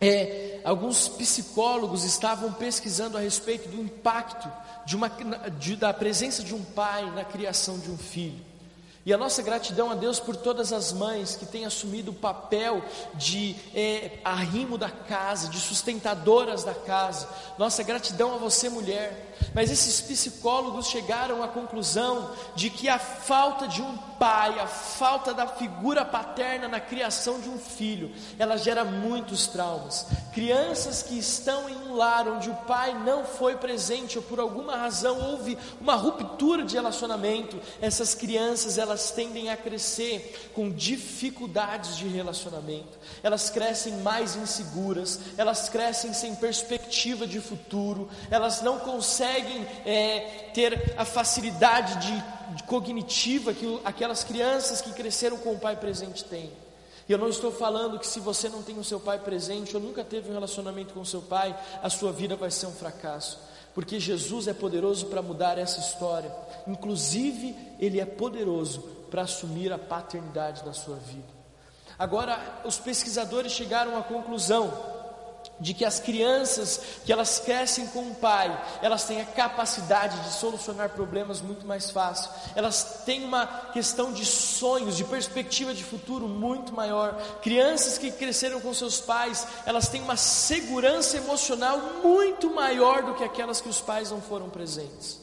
é, alguns psicólogos estavam pesquisando a respeito do impacto de uma, de, da presença de um pai na criação de um filho. E a nossa gratidão a Deus por todas as mães que têm assumido o papel de é, arrimo da casa, de sustentadoras da casa. Nossa gratidão a você, mulher. Mas esses psicólogos chegaram à conclusão de que a falta de um pai, a falta da figura paterna na criação de um filho, ela gera muitos traumas. Crianças que estão em um lar onde o pai não foi presente ou por alguma razão houve uma ruptura de relacionamento, essas crianças elas tendem a crescer com dificuldades de relacionamento. Elas crescem mais inseguras, elas crescem sem perspectiva de futuro, elas não conseguem é, ter a facilidade de cognitiva que aquelas crianças que cresceram com o pai presente têm. E eu não estou falando que se você não tem o seu pai presente ou nunca teve um relacionamento com seu pai, a sua vida vai ser um fracasso. Porque Jesus é poderoso para mudar essa história. Inclusive, Ele é poderoso para assumir a paternidade na sua vida. Agora, os pesquisadores chegaram à conclusão de que as crianças que elas crescem com o pai, elas têm a capacidade de solucionar problemas muito mais fácil. Elas têm uma questão de sonhos, de perspectiva de futuro muito maior. Crianças que cresceram com seus pais, elas têm uma segurança emocional muito maior do que aquelas que os pais não foram presentes.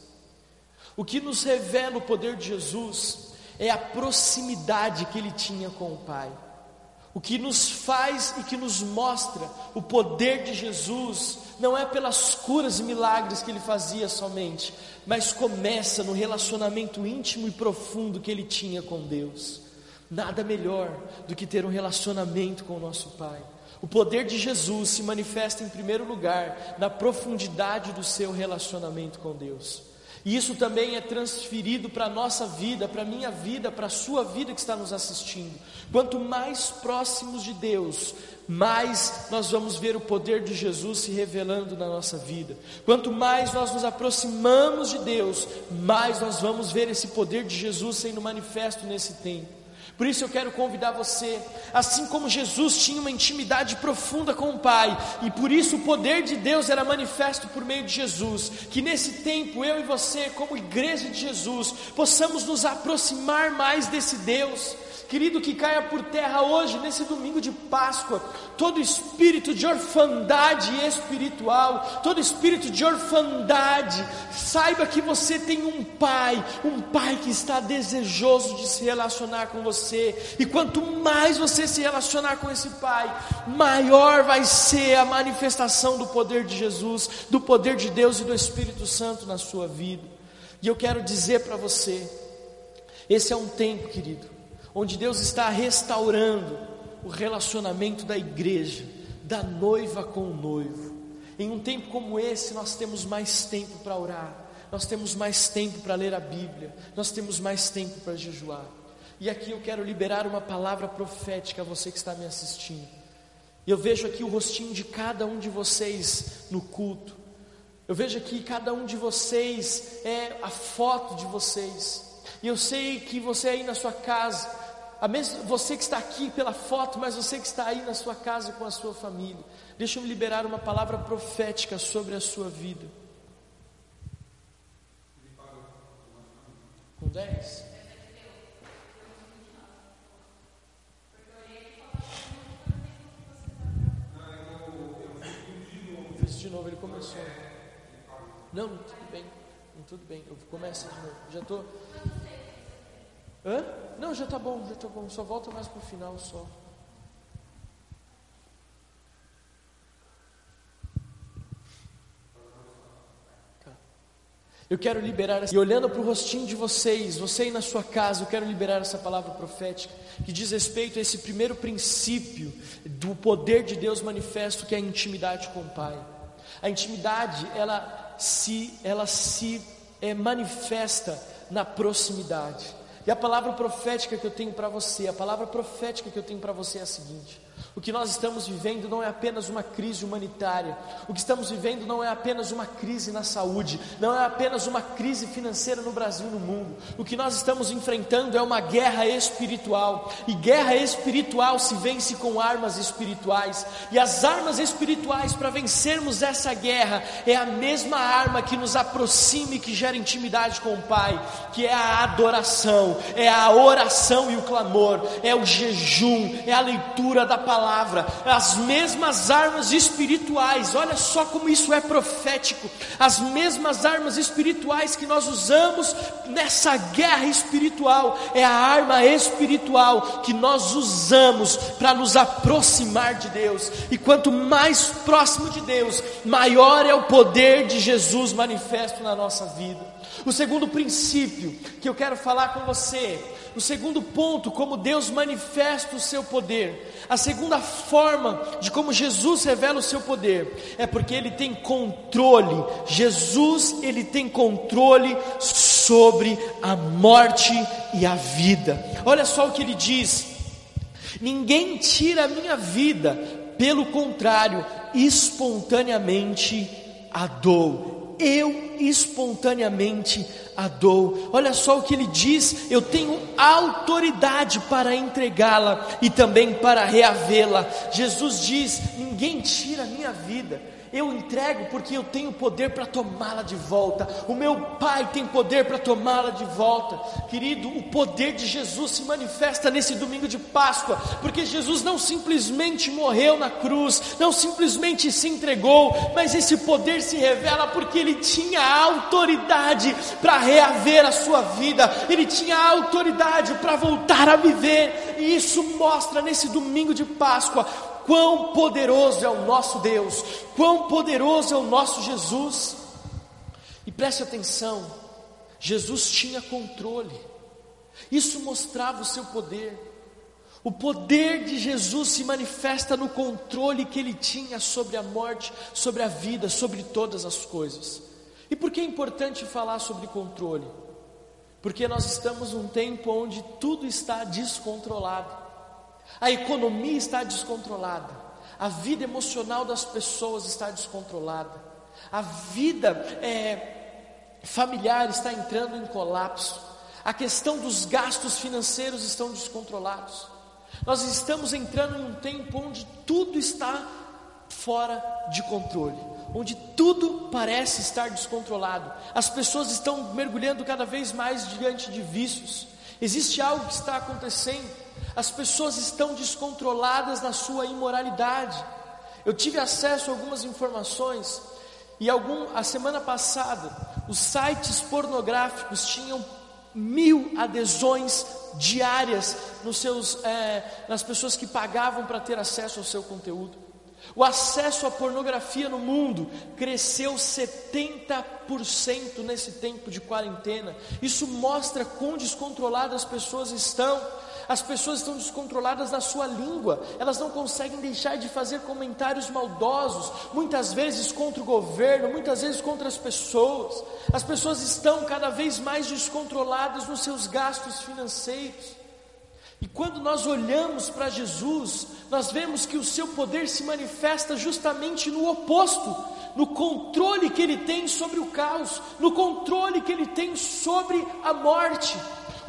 O que nos revela o poder de Jesus é a proximidade que ele tinha com o pai. O que nos faz e que nos mostra o poder de Jesus não é pelas curas e milagres que ele fazia somente, mas começa no relacionamento íntimo e profundo que ele tinha com Deus. Nada melhor do que ter um relacionamento com o nosso Pai. O poder de Jesus se manifesta em primeiro lugar na profundidade do seu relacionamento com Deus. E isso também é transferido para a nossa vida, para a minha vida, para a sua vida que está nos assistindo. Quanto mais próximos de Deus, mais nós vamos ver o poder de Jesus se revelando na nossa vida. Quanto mais nós nos aproximamos de Deus, mais nós vamos ver esse poder de Jesus sendo manifesto nesse tempo. Por isso eu quero convidar você, assim como Jesus tinha uma intimidade profunda com o Pai, e por isso o poder de Deus era manifesto por meio de Jesus, que nesse tempo eu e você, como igreja de Jesus, possamos nos aproximar mais desse Deus Querido, que caia por terra hoje, nesse domingo de Páscoa, todo espírito de orfandade espiritual, todo espírito de orfandade, saiba que você tem um pai, um pai que está desejoso de se relacionar com você, e quanto mais você se relacionar com esse pai, maior vai ser a manifestação do poder de Jesus, do poder de Deus e do Espírito Santo na sua vida. E eu quero dizer para você, esse é um tempo, querido onde Deus está restaurando o relacionamento da igreja, da noiva com o noivo. Em um tempo como esse, nós temos mais tempo para orar, nós temos mais tempo para ler a Bíblia, nós temos mais tempo para jejuar. E aqui eu quero liberar uma palavra profética a você que está me assistindo. Eu vejo aqui o rostinho de cada um de vocês no culto. Eu vejo aqui cada um de vocês é a foto de vocês. E eu sei que você aí na sua casa, mesmo, você que está aqui pela foto, mas você que está aí na sua casa com a sua família, deixa eu liberar uma palavra profética sobre a sua vida. Com 10? Fiz de novo, ele começou. Não, tudo bem, tudo bem, eu começo de novo. Já estou. Hã? Não, já está bom, já está bom, só volta mais para o final só. Tá. Eu quero liberar, e olhando para o rostinho de vocês, você aí na sua casa, eu quero liberar essa palavra profética, que diz respeito a esse primeiro princípio do poder de Deus manifesto, que é a intimidade com o Pai. A intimidade, ela se, ela se é, manifesta na proximidade. E a palavra profética que eu tenho para você, a palavra profética que eu tenho para você é a seguinte: o que nós estamos vivendo não é apenas uma crise humanitária, o que estamos vivendo não é apenas uma crise na saúde, não é apenas uma crise financeira no Brasil e no mundo. O que nós estamos enfrentando é uma guerra espiritual, e guerra espiritual se vence com armas espirituais, e as armas espirituais para vencermos essa guerra é a mesma arma que nos aproxima e que gera intimidade com o Pai, que é a adoração, é a oração e o clamor, é o jejum, é a leitura da palavra palavra, as mesmas armas espirituais, olha só como isso é profético, as mesmas armas espirituais que nós usamos nessa guerra espiritual, é a arma espiritual que nós usamos para nos aproximar de Deus, e quanto mais próximo de Deus, maior é o poder de Jesus manifesto na nossa vida. O segundo princípio que eu quero falar com você o segundo ponto, como Deus manifesta o seu poder. A segunda forma de como Jesus revela o seu poder é porque ele tem controle. Jesus, ele tem controle sobre a morte e a vida. Olha só o que ele diz: Ninguém tira a minha vida, pelo contrário, espontaneamente a dou eu espontaneamente a dou. Olha só o que ele diz: eu tenho autoridade para entregá-la e também para reavê-la. Jesus diz: ninguém tira a minha vida eu entrego porque eu tenho poder para tomá-la de volta. O meu Pai tem poder para tomá-la de volta. Querido, o poder de Jesus se manifesta nesse domingo de Páscoa, porque Jesus não simplesmente morreu na cruz, não simplesmente se entregou, mas esse poder se revela porque ele tinha autoridade para reaver a sua vida, ele tinha autoridade para voltar a viver, e isso mostra nesse domingo de Páscoa quão poderoso é o nosso Deus, quão poderoso é o nosso Jesus. E preste atenção, Jesus tinha controle, isso mostrava o seu poder. O poder de Jesus se manifesta no controle que ele tinha sobre a morte, sobre a vida, sobre todas as coisas. E por que é importante falar sobre controle? Porque nós estamos num tempo onde tudo está descontrolado. A economia está descontrolada. A vida emocional das pessoas está descontrolada. A vida é, familiar está entrando em colapso. A questão dos gastos financeiros estão descontrolados. Nós estamos entrando em um tempo onde tudo está fora de controle, onde tudo parece estar descontrolado. As pessoas estão mergulhando cada vez mais diante de vícios. Existe algo que está acontecendo as pessoas estão descontroladas na sua imoralidade. Eu tive acesso a algumas informações e algum, a semana passada os sites pornográficos tinham mil adesões diárias nos seus, é, nas pessoas que pagavam para ter acesso ao seu conteúdo. O acesso à pornografia no mundo cresceu 70% nesse tempo de quarentena. Isso mostra quão descontroladas as pessoas estão. As pessoas estão descontroladas na sua língua, elas não conseguem deixar de fazer comentários maldosos, muitas vezes contra o governo, muitas vezes contra as pessoas. As pessoas estão cada vez mais descontroladas nos seus gastos financeiros. E quando nós olhamos para Jesus, nós vemos que o seu poder se manifesta justamente no oposto, no controle que ele tem sobre o caos, no controle que ele tem sobre a morte.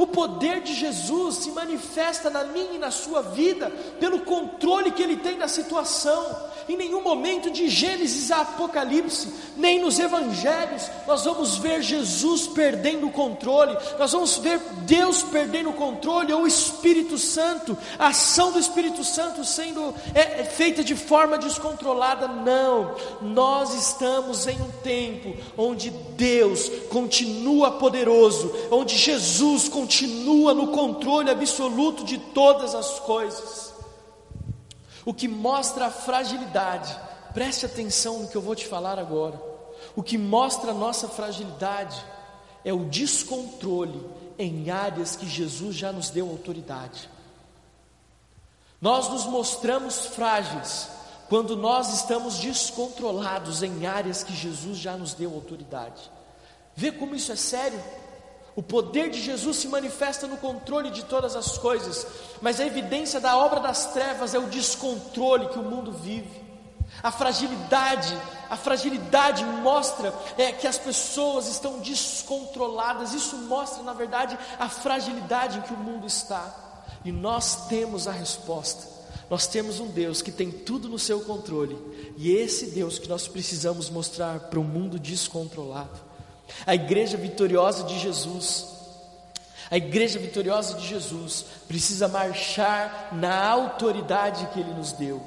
O poder de Jesus se manifesta na minha e na sua vida pelo controle que ele tem da situação. Em nenhum momento de Gênesis a Apocalipse, nem nos evangelhos, nós vamos ver Jesus perdendo o controle, nós vamos ver Deus perdendo o controle, ou o Espírito Santo, a ação do Espírito Santo sendo é, é feita de forma descontrolada. Não, nós estamos em um tempo onde Deus continua poderoso, onde Jesus continua no controle absoluto de todas as coisas o que mostra a fragilidade. Preste atenção no que eu vou te falar agora. O que mostra a nossa fragilidade é o descontrole em áreas que Jesus já nos deu autoridade. Nós nos mostramos frágeis quando nós estamos descontrolados em áreas que Jesus já nos deu autoridade. Vê como isso é sério? O poder de Jesus se manifesta no controle de todas as coisas, mas a evidência da obra das trevas é o descontrole que o mundo vive. A fragilidade, a fragilidade mostra é, que as pessoas estão descontroladas. Isso mostra, na verdade, a fragilidade em que o mundo está. E nós temos a resposta. Nós temos um Deus que tem tudo no seu controle. E esse Deus que nós precisamos mostrar para o mundo descontrolado. A igreja vitoriosa de Jesus, a igreja vitoriosa de Jesus precisa marchar na autoridade que Ele nos deu.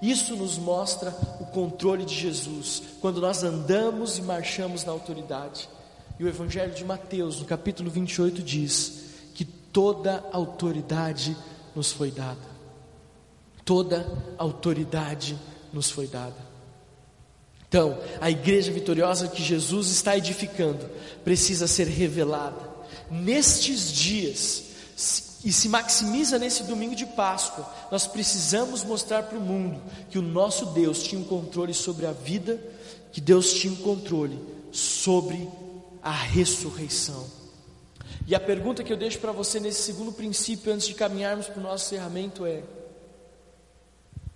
Isso nos mostra o controle de Jesus, quando nós andamos e marchamos na autoridade. E o Evangelho de Mateus, no capítulo 28, diz que toda autoridade nos foi dada. Toda autoridade nos foi dada. Então, a igreja vitoriosa que Jesus está edificando precisa ser revelada. Nestes dias, e se maximiza nesse domingo de Páscoa, nós precisamos mostrar para o mundo que o nosso Deus tinha um controle sobre a vida, que Deus tinha um controle sobre a ressurreição. E a pergunta que eu deixo para você nesse segundo princípio, antes de caminharmos para o nosso encerramento, é: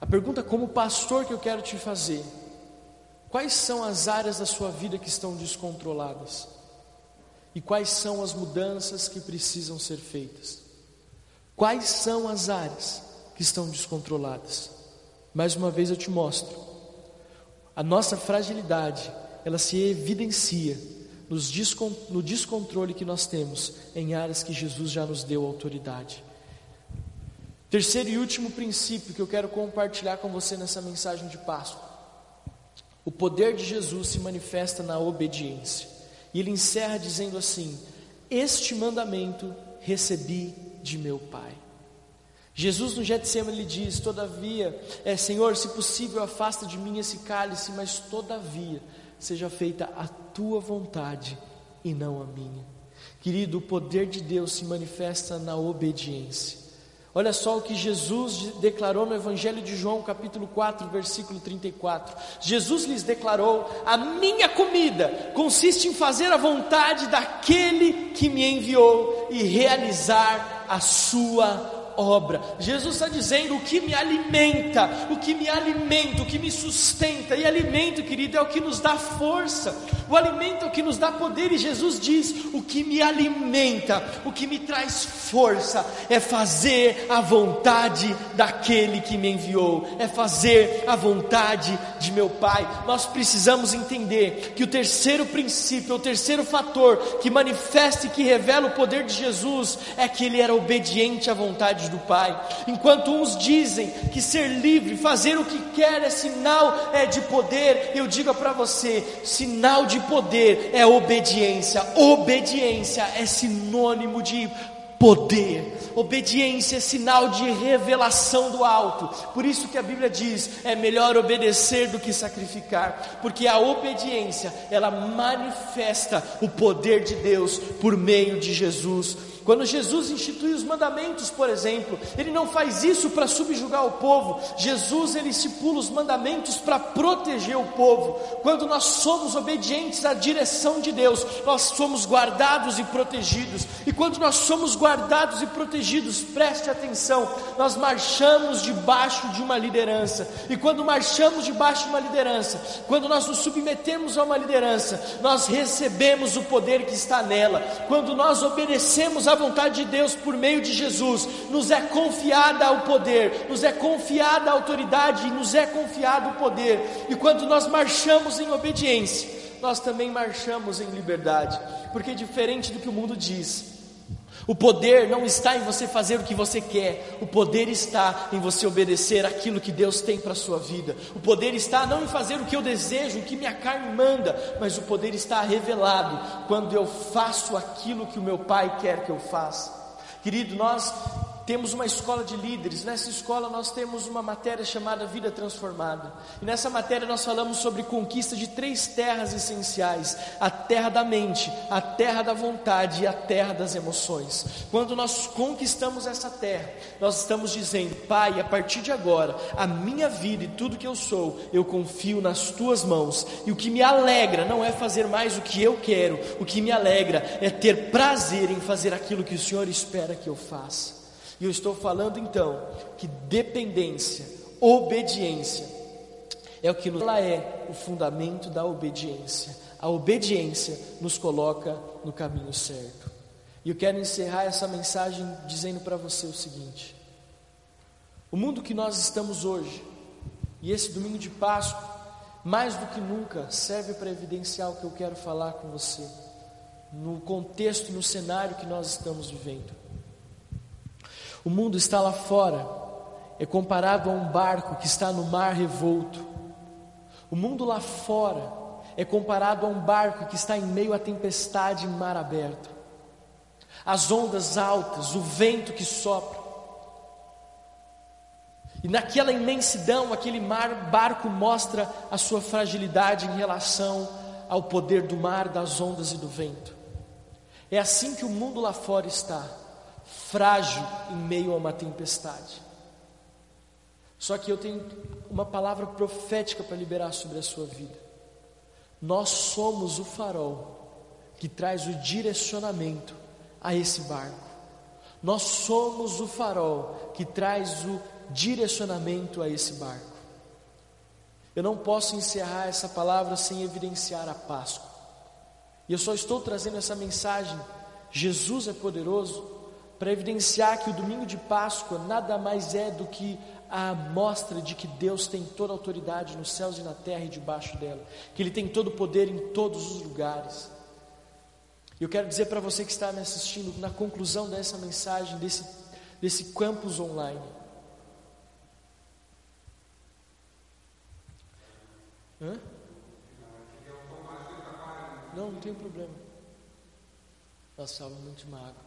a pergunta como pastor que eu quero te fazer, quais são as áreas da sua vida que estão descontroladas? E quais são as mudanças que precisam ser feitas? Quais são as áreas que estão descontroladas? Mais uma vez eu te mostro. A nossa fragilidade, ela se evidencia no descontrole que nós temos em áreas que Jesus já nos deu autoridade. Terceiro e último princípio que eu quero compartilhar com você nessa mensagem de Páscoa. O poder de Jesus se manifesta na obediência. E ele encerra dizendo assim: Este mandamento recebi de meu Pai. Jesus no Getsemane ele diz: Todavia, é, Senhor, se possível, afasta de mim esse cálice, mas todavia seja feita a tua vontade e não a minha. Querido, o poder de Deus se manifesta na obediência. Olha só o que Jesus declarou no Evangelho de João, capítulo 4, versículo 34. Jesus lhes declarou: A minha comida consiste em fazer a vontade daquele que me enviou e realizar a sua obra. Jesus está dizendo: o que me alimenta, o que me alimenta, o que me sustenta. E alimento, querido, é o que nos dá força, o alimento é o que nos dá poder. E Jesus diz: o que me alimenta, o que me traz força, é fazer a vontade daquele que me enviou, é fazer a vontade de meu Pai. Nós precisamos entender que o terceiro princípio, o terceiro fator que manifesta e que revela o poder de Jesus é que ele era obediente à vontade do Pai. Enquanto uns dizem que ser livre, fazer o que quer é sinal é de poder, eu digo para você, sinal de poder é obediência. Obediência é sinônimo de poder. Obediência é sinal de revelação do alto. Por isso que a Bíblia diz: é melhor obedecer do que sacrificar, porque a obediência, ela manifesta o poder de Deus por meio de Jesus quando Jesus institui os mandamentos, por exemplo, ele não faz isso para subjugar o povo. Jesus ele estipula os mandamentos para proteger o povo. Quando nós somos obedientes à direção de Deus, nós somos guardados e protegidos. E quando nós somos guardados e protegidos, preste atenção, nós marchamos debaixo de uma liderança. E quando marchamos debaixo de uma liderança, quando nós nos submetemos a uma liderança, nós recebemos o poder que está nela. Quando nós obedecemos a a vontade de Deus por meio de Jesus, nos é confiada o poder, nos é confiada a autoridade nos é confiado o poder. E quando nós marchamos em obediência, nós também marchamos em liberdade, porque diferente do que o mundo diz, o poder não está em você fazer o que você quer, o poder está em você obedecer aquilo que Deus tem para a sua vida. O poder está não em fazer o que eu desejo, o que minha carne manda, mas o poder está revelado quando eu faço aquilo que o meu Pai quer que eu faça. Querido, nós temos uma escola de líderes. Nessa escola nós temos uma matéria chamada Vida Transformada. E nessa matéria nós falamos sobre conquista de três terras essenciais: a terra da mente, a terra da vontade e a terra das emoções. Quando nós conquistamos essa terra, nós estamos dizendo: Pai, a partir de agora, a minha vida e tudo que eu sou, eu confio nas tuas mãos. E o que me alegra não é fazer mais o que eu quero, o que me alegra é ter prazer em fazer aquilo que o Senhor espera que eu faça. E eu estou falando então que dependência, obediência, é o que ela é o fundamento da obediência. A obediência nos coloca no caminho certo. E eu quero encerrar essa mensagem dizendo para você o seguinte: o mundo que nós estamos hoje, e esse domingo de Páscoa, mais do que nunca, serve para evidenciar o que eu quero falar com você, no contexto, no cenário que nós estamos vivendo. O mundo está lá fora, é comparado a um barco que está no mar revolto. O mundo lá fora é comparado a um barco que está em meio à tempestade em mar aberto. As ondas altas, o vento que sopra. E naquela imensidão, aquele mar, barco mostra a sua fragilidade em relação ao poder do mar, das ondas e do vento. É assim que o mundo lá fora está frágil em meio a uma tempestade. Só que eu tenho uma palavra profética para liberar sobre a sua vida. Nós somos o farol que traz o direcionamento a esse barco. Nós somos o farol que traz o direcionamento a esse barco. Eu não posso encerrar essa palavra sem evidenciar a Páscoa. E eu só estou trazendo essa mensagem. Jesus é poderoso para evidenciar que o domingo de Páscoa nada mais é do que a amostra de que Deus tem toda a autoridade nos céus e na terra e debaixo dela, que Ele tem todo o poder em todos os lugares. Eu quero dizer para você que está me assistindo, na conclusão dessa mensagem, desse, desse campus online, Hã? Não, não tem problema. Nossa, salva muito uma água.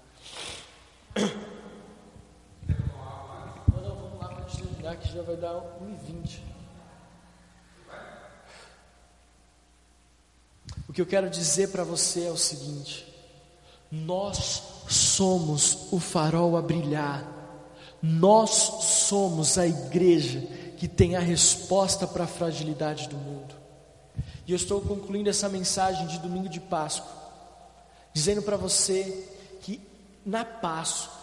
Não, não, vamos lá para terminar que já vai dar 1h20. O que eu quero dizer para você é o seguinte: nós somos o farol a brilhar, nós somos a igreja que tem a resposta para a fragilidade do mundo. E eu estou concluindo essa mensagem de domingo de Páscoa, dizendo para você que na Páscoa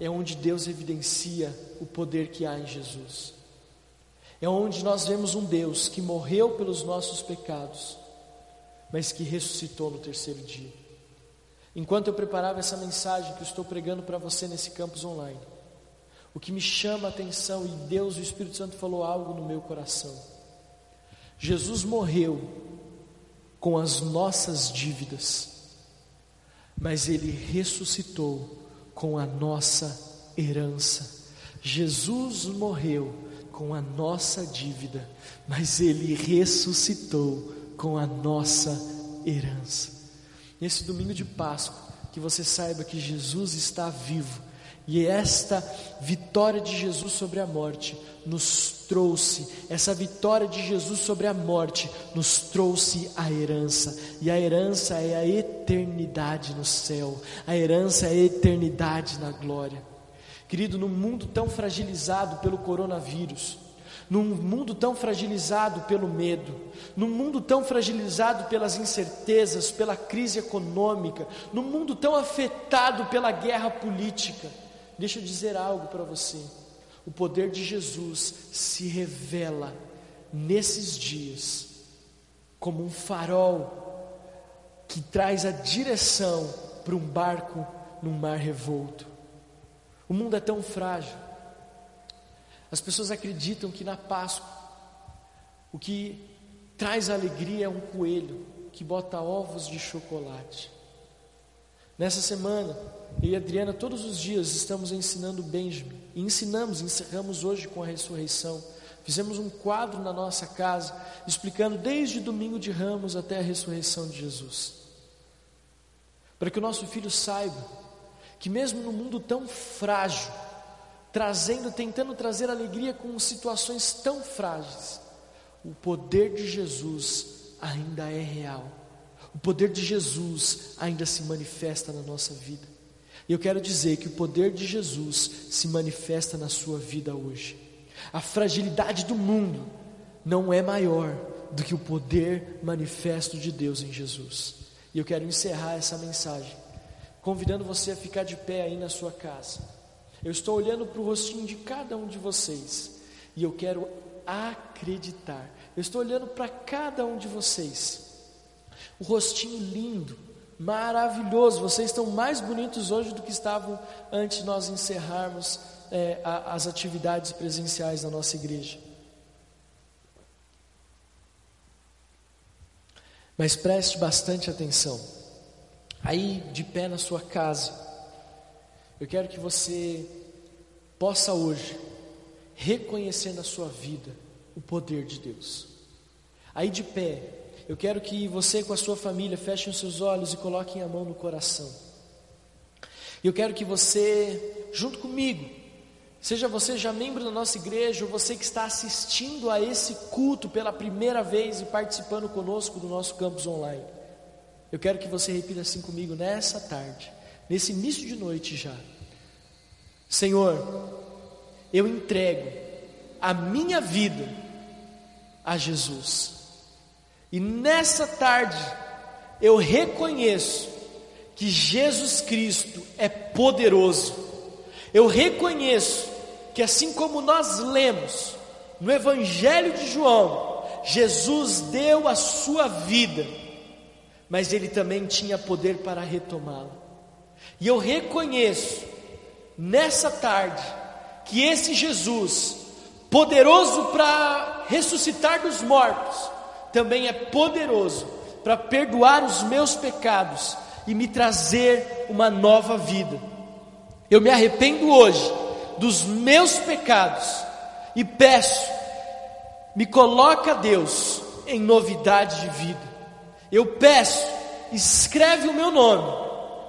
é onde Deus evidencia o poder que há em Jesus. É onde nós vemos um Deus que morreu pelos nossos pecados, mas que ressuscitou no terceiro dia. Enquanto eu preparava essa mensagem que eu estou pregando para você nesse campus online, o que me chama a atenção, e Deus, o Espírito Santo, falou algo no meu coração. Jesus morreu com as nossas dívidas mas ele ressuscitou com a nossa herança. Jesus morreu com a nossa dívida, mas ele ressuscitou com a nossa herança. Nesse domingo de Páscoa, que você saiba que Jesus está vivo e esta vitória de Jesus sobre a morte nos trouxe, essa vitória de Jesus sobre a morte nos trouxe a herança, e a herança é a eternidade no céu, a herança é a eternidade na glória. Querido, num mundo tão fragilizado pelo coronavírus, num mundo tão fragilizado pelo medo, num mundo tão fragilizado pelas incertezas, pela crise econômica, num mundo tão afetado pela guerra política, Deixa eu dizer algo para você. O poder de Jesus se revela nesses dias como um farol que traz a direção para um barco num mar revolto. O mundo é tão frágil. As pessoas acreditam que na Páscoa o que traz alegria é um coelho que bota ovos de chocolate. Nessa semana, eu e Adriana, todos os dias estamos ensinando Benjamin. E ensinamos, encerramos hoje com a ressurreição. Fizemos um quadro na nossa casa, explicando desde domingo de ramos até a ressurreição de Jesus. Para que o nosso filho saiba que, mesmo no mundo tão frágil, trazendo, tentando trazer alegria com situações tão frágeis. O poder de Jesus ainda é real. O poder de Jesus ainda se manifesta na nossa vida. E eu quero dizer que o poder de Jesus se manifesta na sua vida hoje. A fragilidade do mundo não é maior do que o poder manifesto de Deus em Jesus. E eu quero encerrar essa mensagem convidando você a ficar de pé aí na sua casa. Eu estou olhando para o rostinho de cada um de vocês e eu quero acreditar. Eu estou olhando para cada um de vocês. O rostinho lindo, maravilhoso. Vocês estão mais bonitos hoje do que estavam antes de nós encerrarmos é, a, as atividades presenciais da nossa igreja. Mas preste bastante atenção. Aí, de pé na sua casa, eu quero que você possa hoje reconhecer na sua vida o poder de Deus. Aí, de pé, eu quero que você com a sua família fechem os seus olhos e coloquem a mão no coração. Eu quero que você, junto comigo, seja você já membro da nossa igreja ou você que está assistindo a esse culto pela primeira vez e participando conosco do nosso campus online. Eu quero que você repita assim comigo nessa tarde, nesse início de noite já. Senhor, eu entrego a minha vida a Jesus. E nessa tarde, eu reconheço que Jesus Cristo é poderoso. Eu reconheço que assim como nós lemos no Evangelho de João, Jesus deu a sua vida, mas ele também tinha poder para retomá-la. E eu reconheço nessa tarde que esse Jesus, poderoso para ressuscitar dos mortos, também é poderoso para perdoar os meus pecados e me trazer uma nova vida. Eu me arrependo hoje dos meus pecados e peço, me coloca Deus em novidade de vida. Eu peço, escreve o meu nome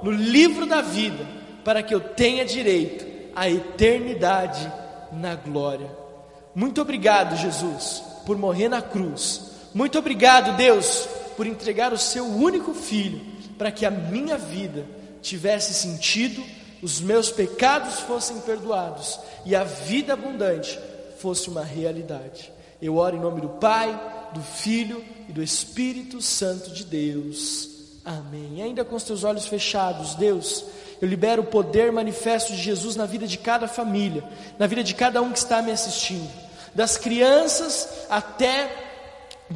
no livro da vida, para que eu tenha direito à eternidade na glória. Muito obrigado, Jesus, por morrer na cruz muito obrigado, Deus, por entregar o seu único filho para que a minha vida tivesse sentido, os meus pecados fossem perdoados e a vida abundante fosse uma realidade. Eu oro em nome do Pai, do Filho e do Espírito Santo de Deus. Amém. Ainda com os teus olhos fechados, Deus, eu libero o poder manifesto de Jesus na vida de cada família, na vida de cada um que está me assistindo, das crianças até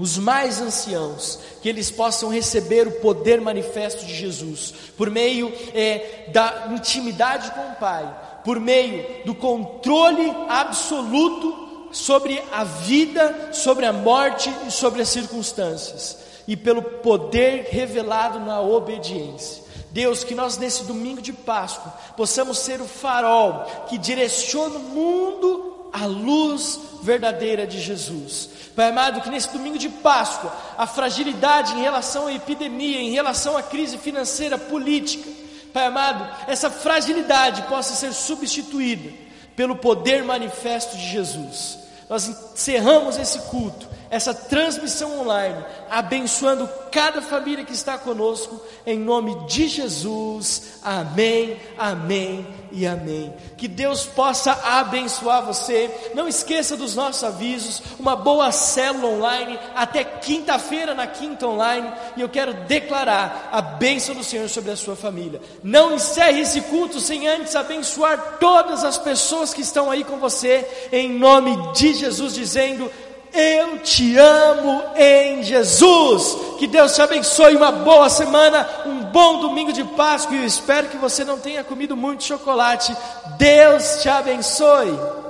os mais anciãos, que eles possam receber o poder manifesto de Jesus, por meio é, da intimidade com o Pai, por meio do controle absoluto sobre a vida, sobre a morte e sobre as circunstâncias, e pelo poder revelado na obediência. Deus, que nós nesse domingo de Páscoa possamos ser o farol que direciona o mundo à luz verdadeira de Jesus. Pai amado, que nesse domingo de Páscoa, a fragilidade em relação à epidemia, em relação à crise financeira, política, Pai amado, essa fragilidade possa ser substituída pelo poder manifesto de Jesus. Nós encerramos esse culto essa transmissão online, abençoando cada família que está conosco, em nome de Jesus. Amém, amém e amém. Que Deus possa abençoar você. Não esqueça dos nossos avisos. Uma boa célula online até quinta-feira na quinta online. E eu quero declarar a bênção do Senhor sobre a sua família. Não encerre esse culto sem antes abençoar todas as pessoas que estão aí com você, em nome de Jesus, dizendo. Eu te amo em Jesus. Que Deus te abençoe. Uma boa semana, um bom domingo de Páscoa. E eu espero que você não tenha comido muito chocolate. Deus te abençoe.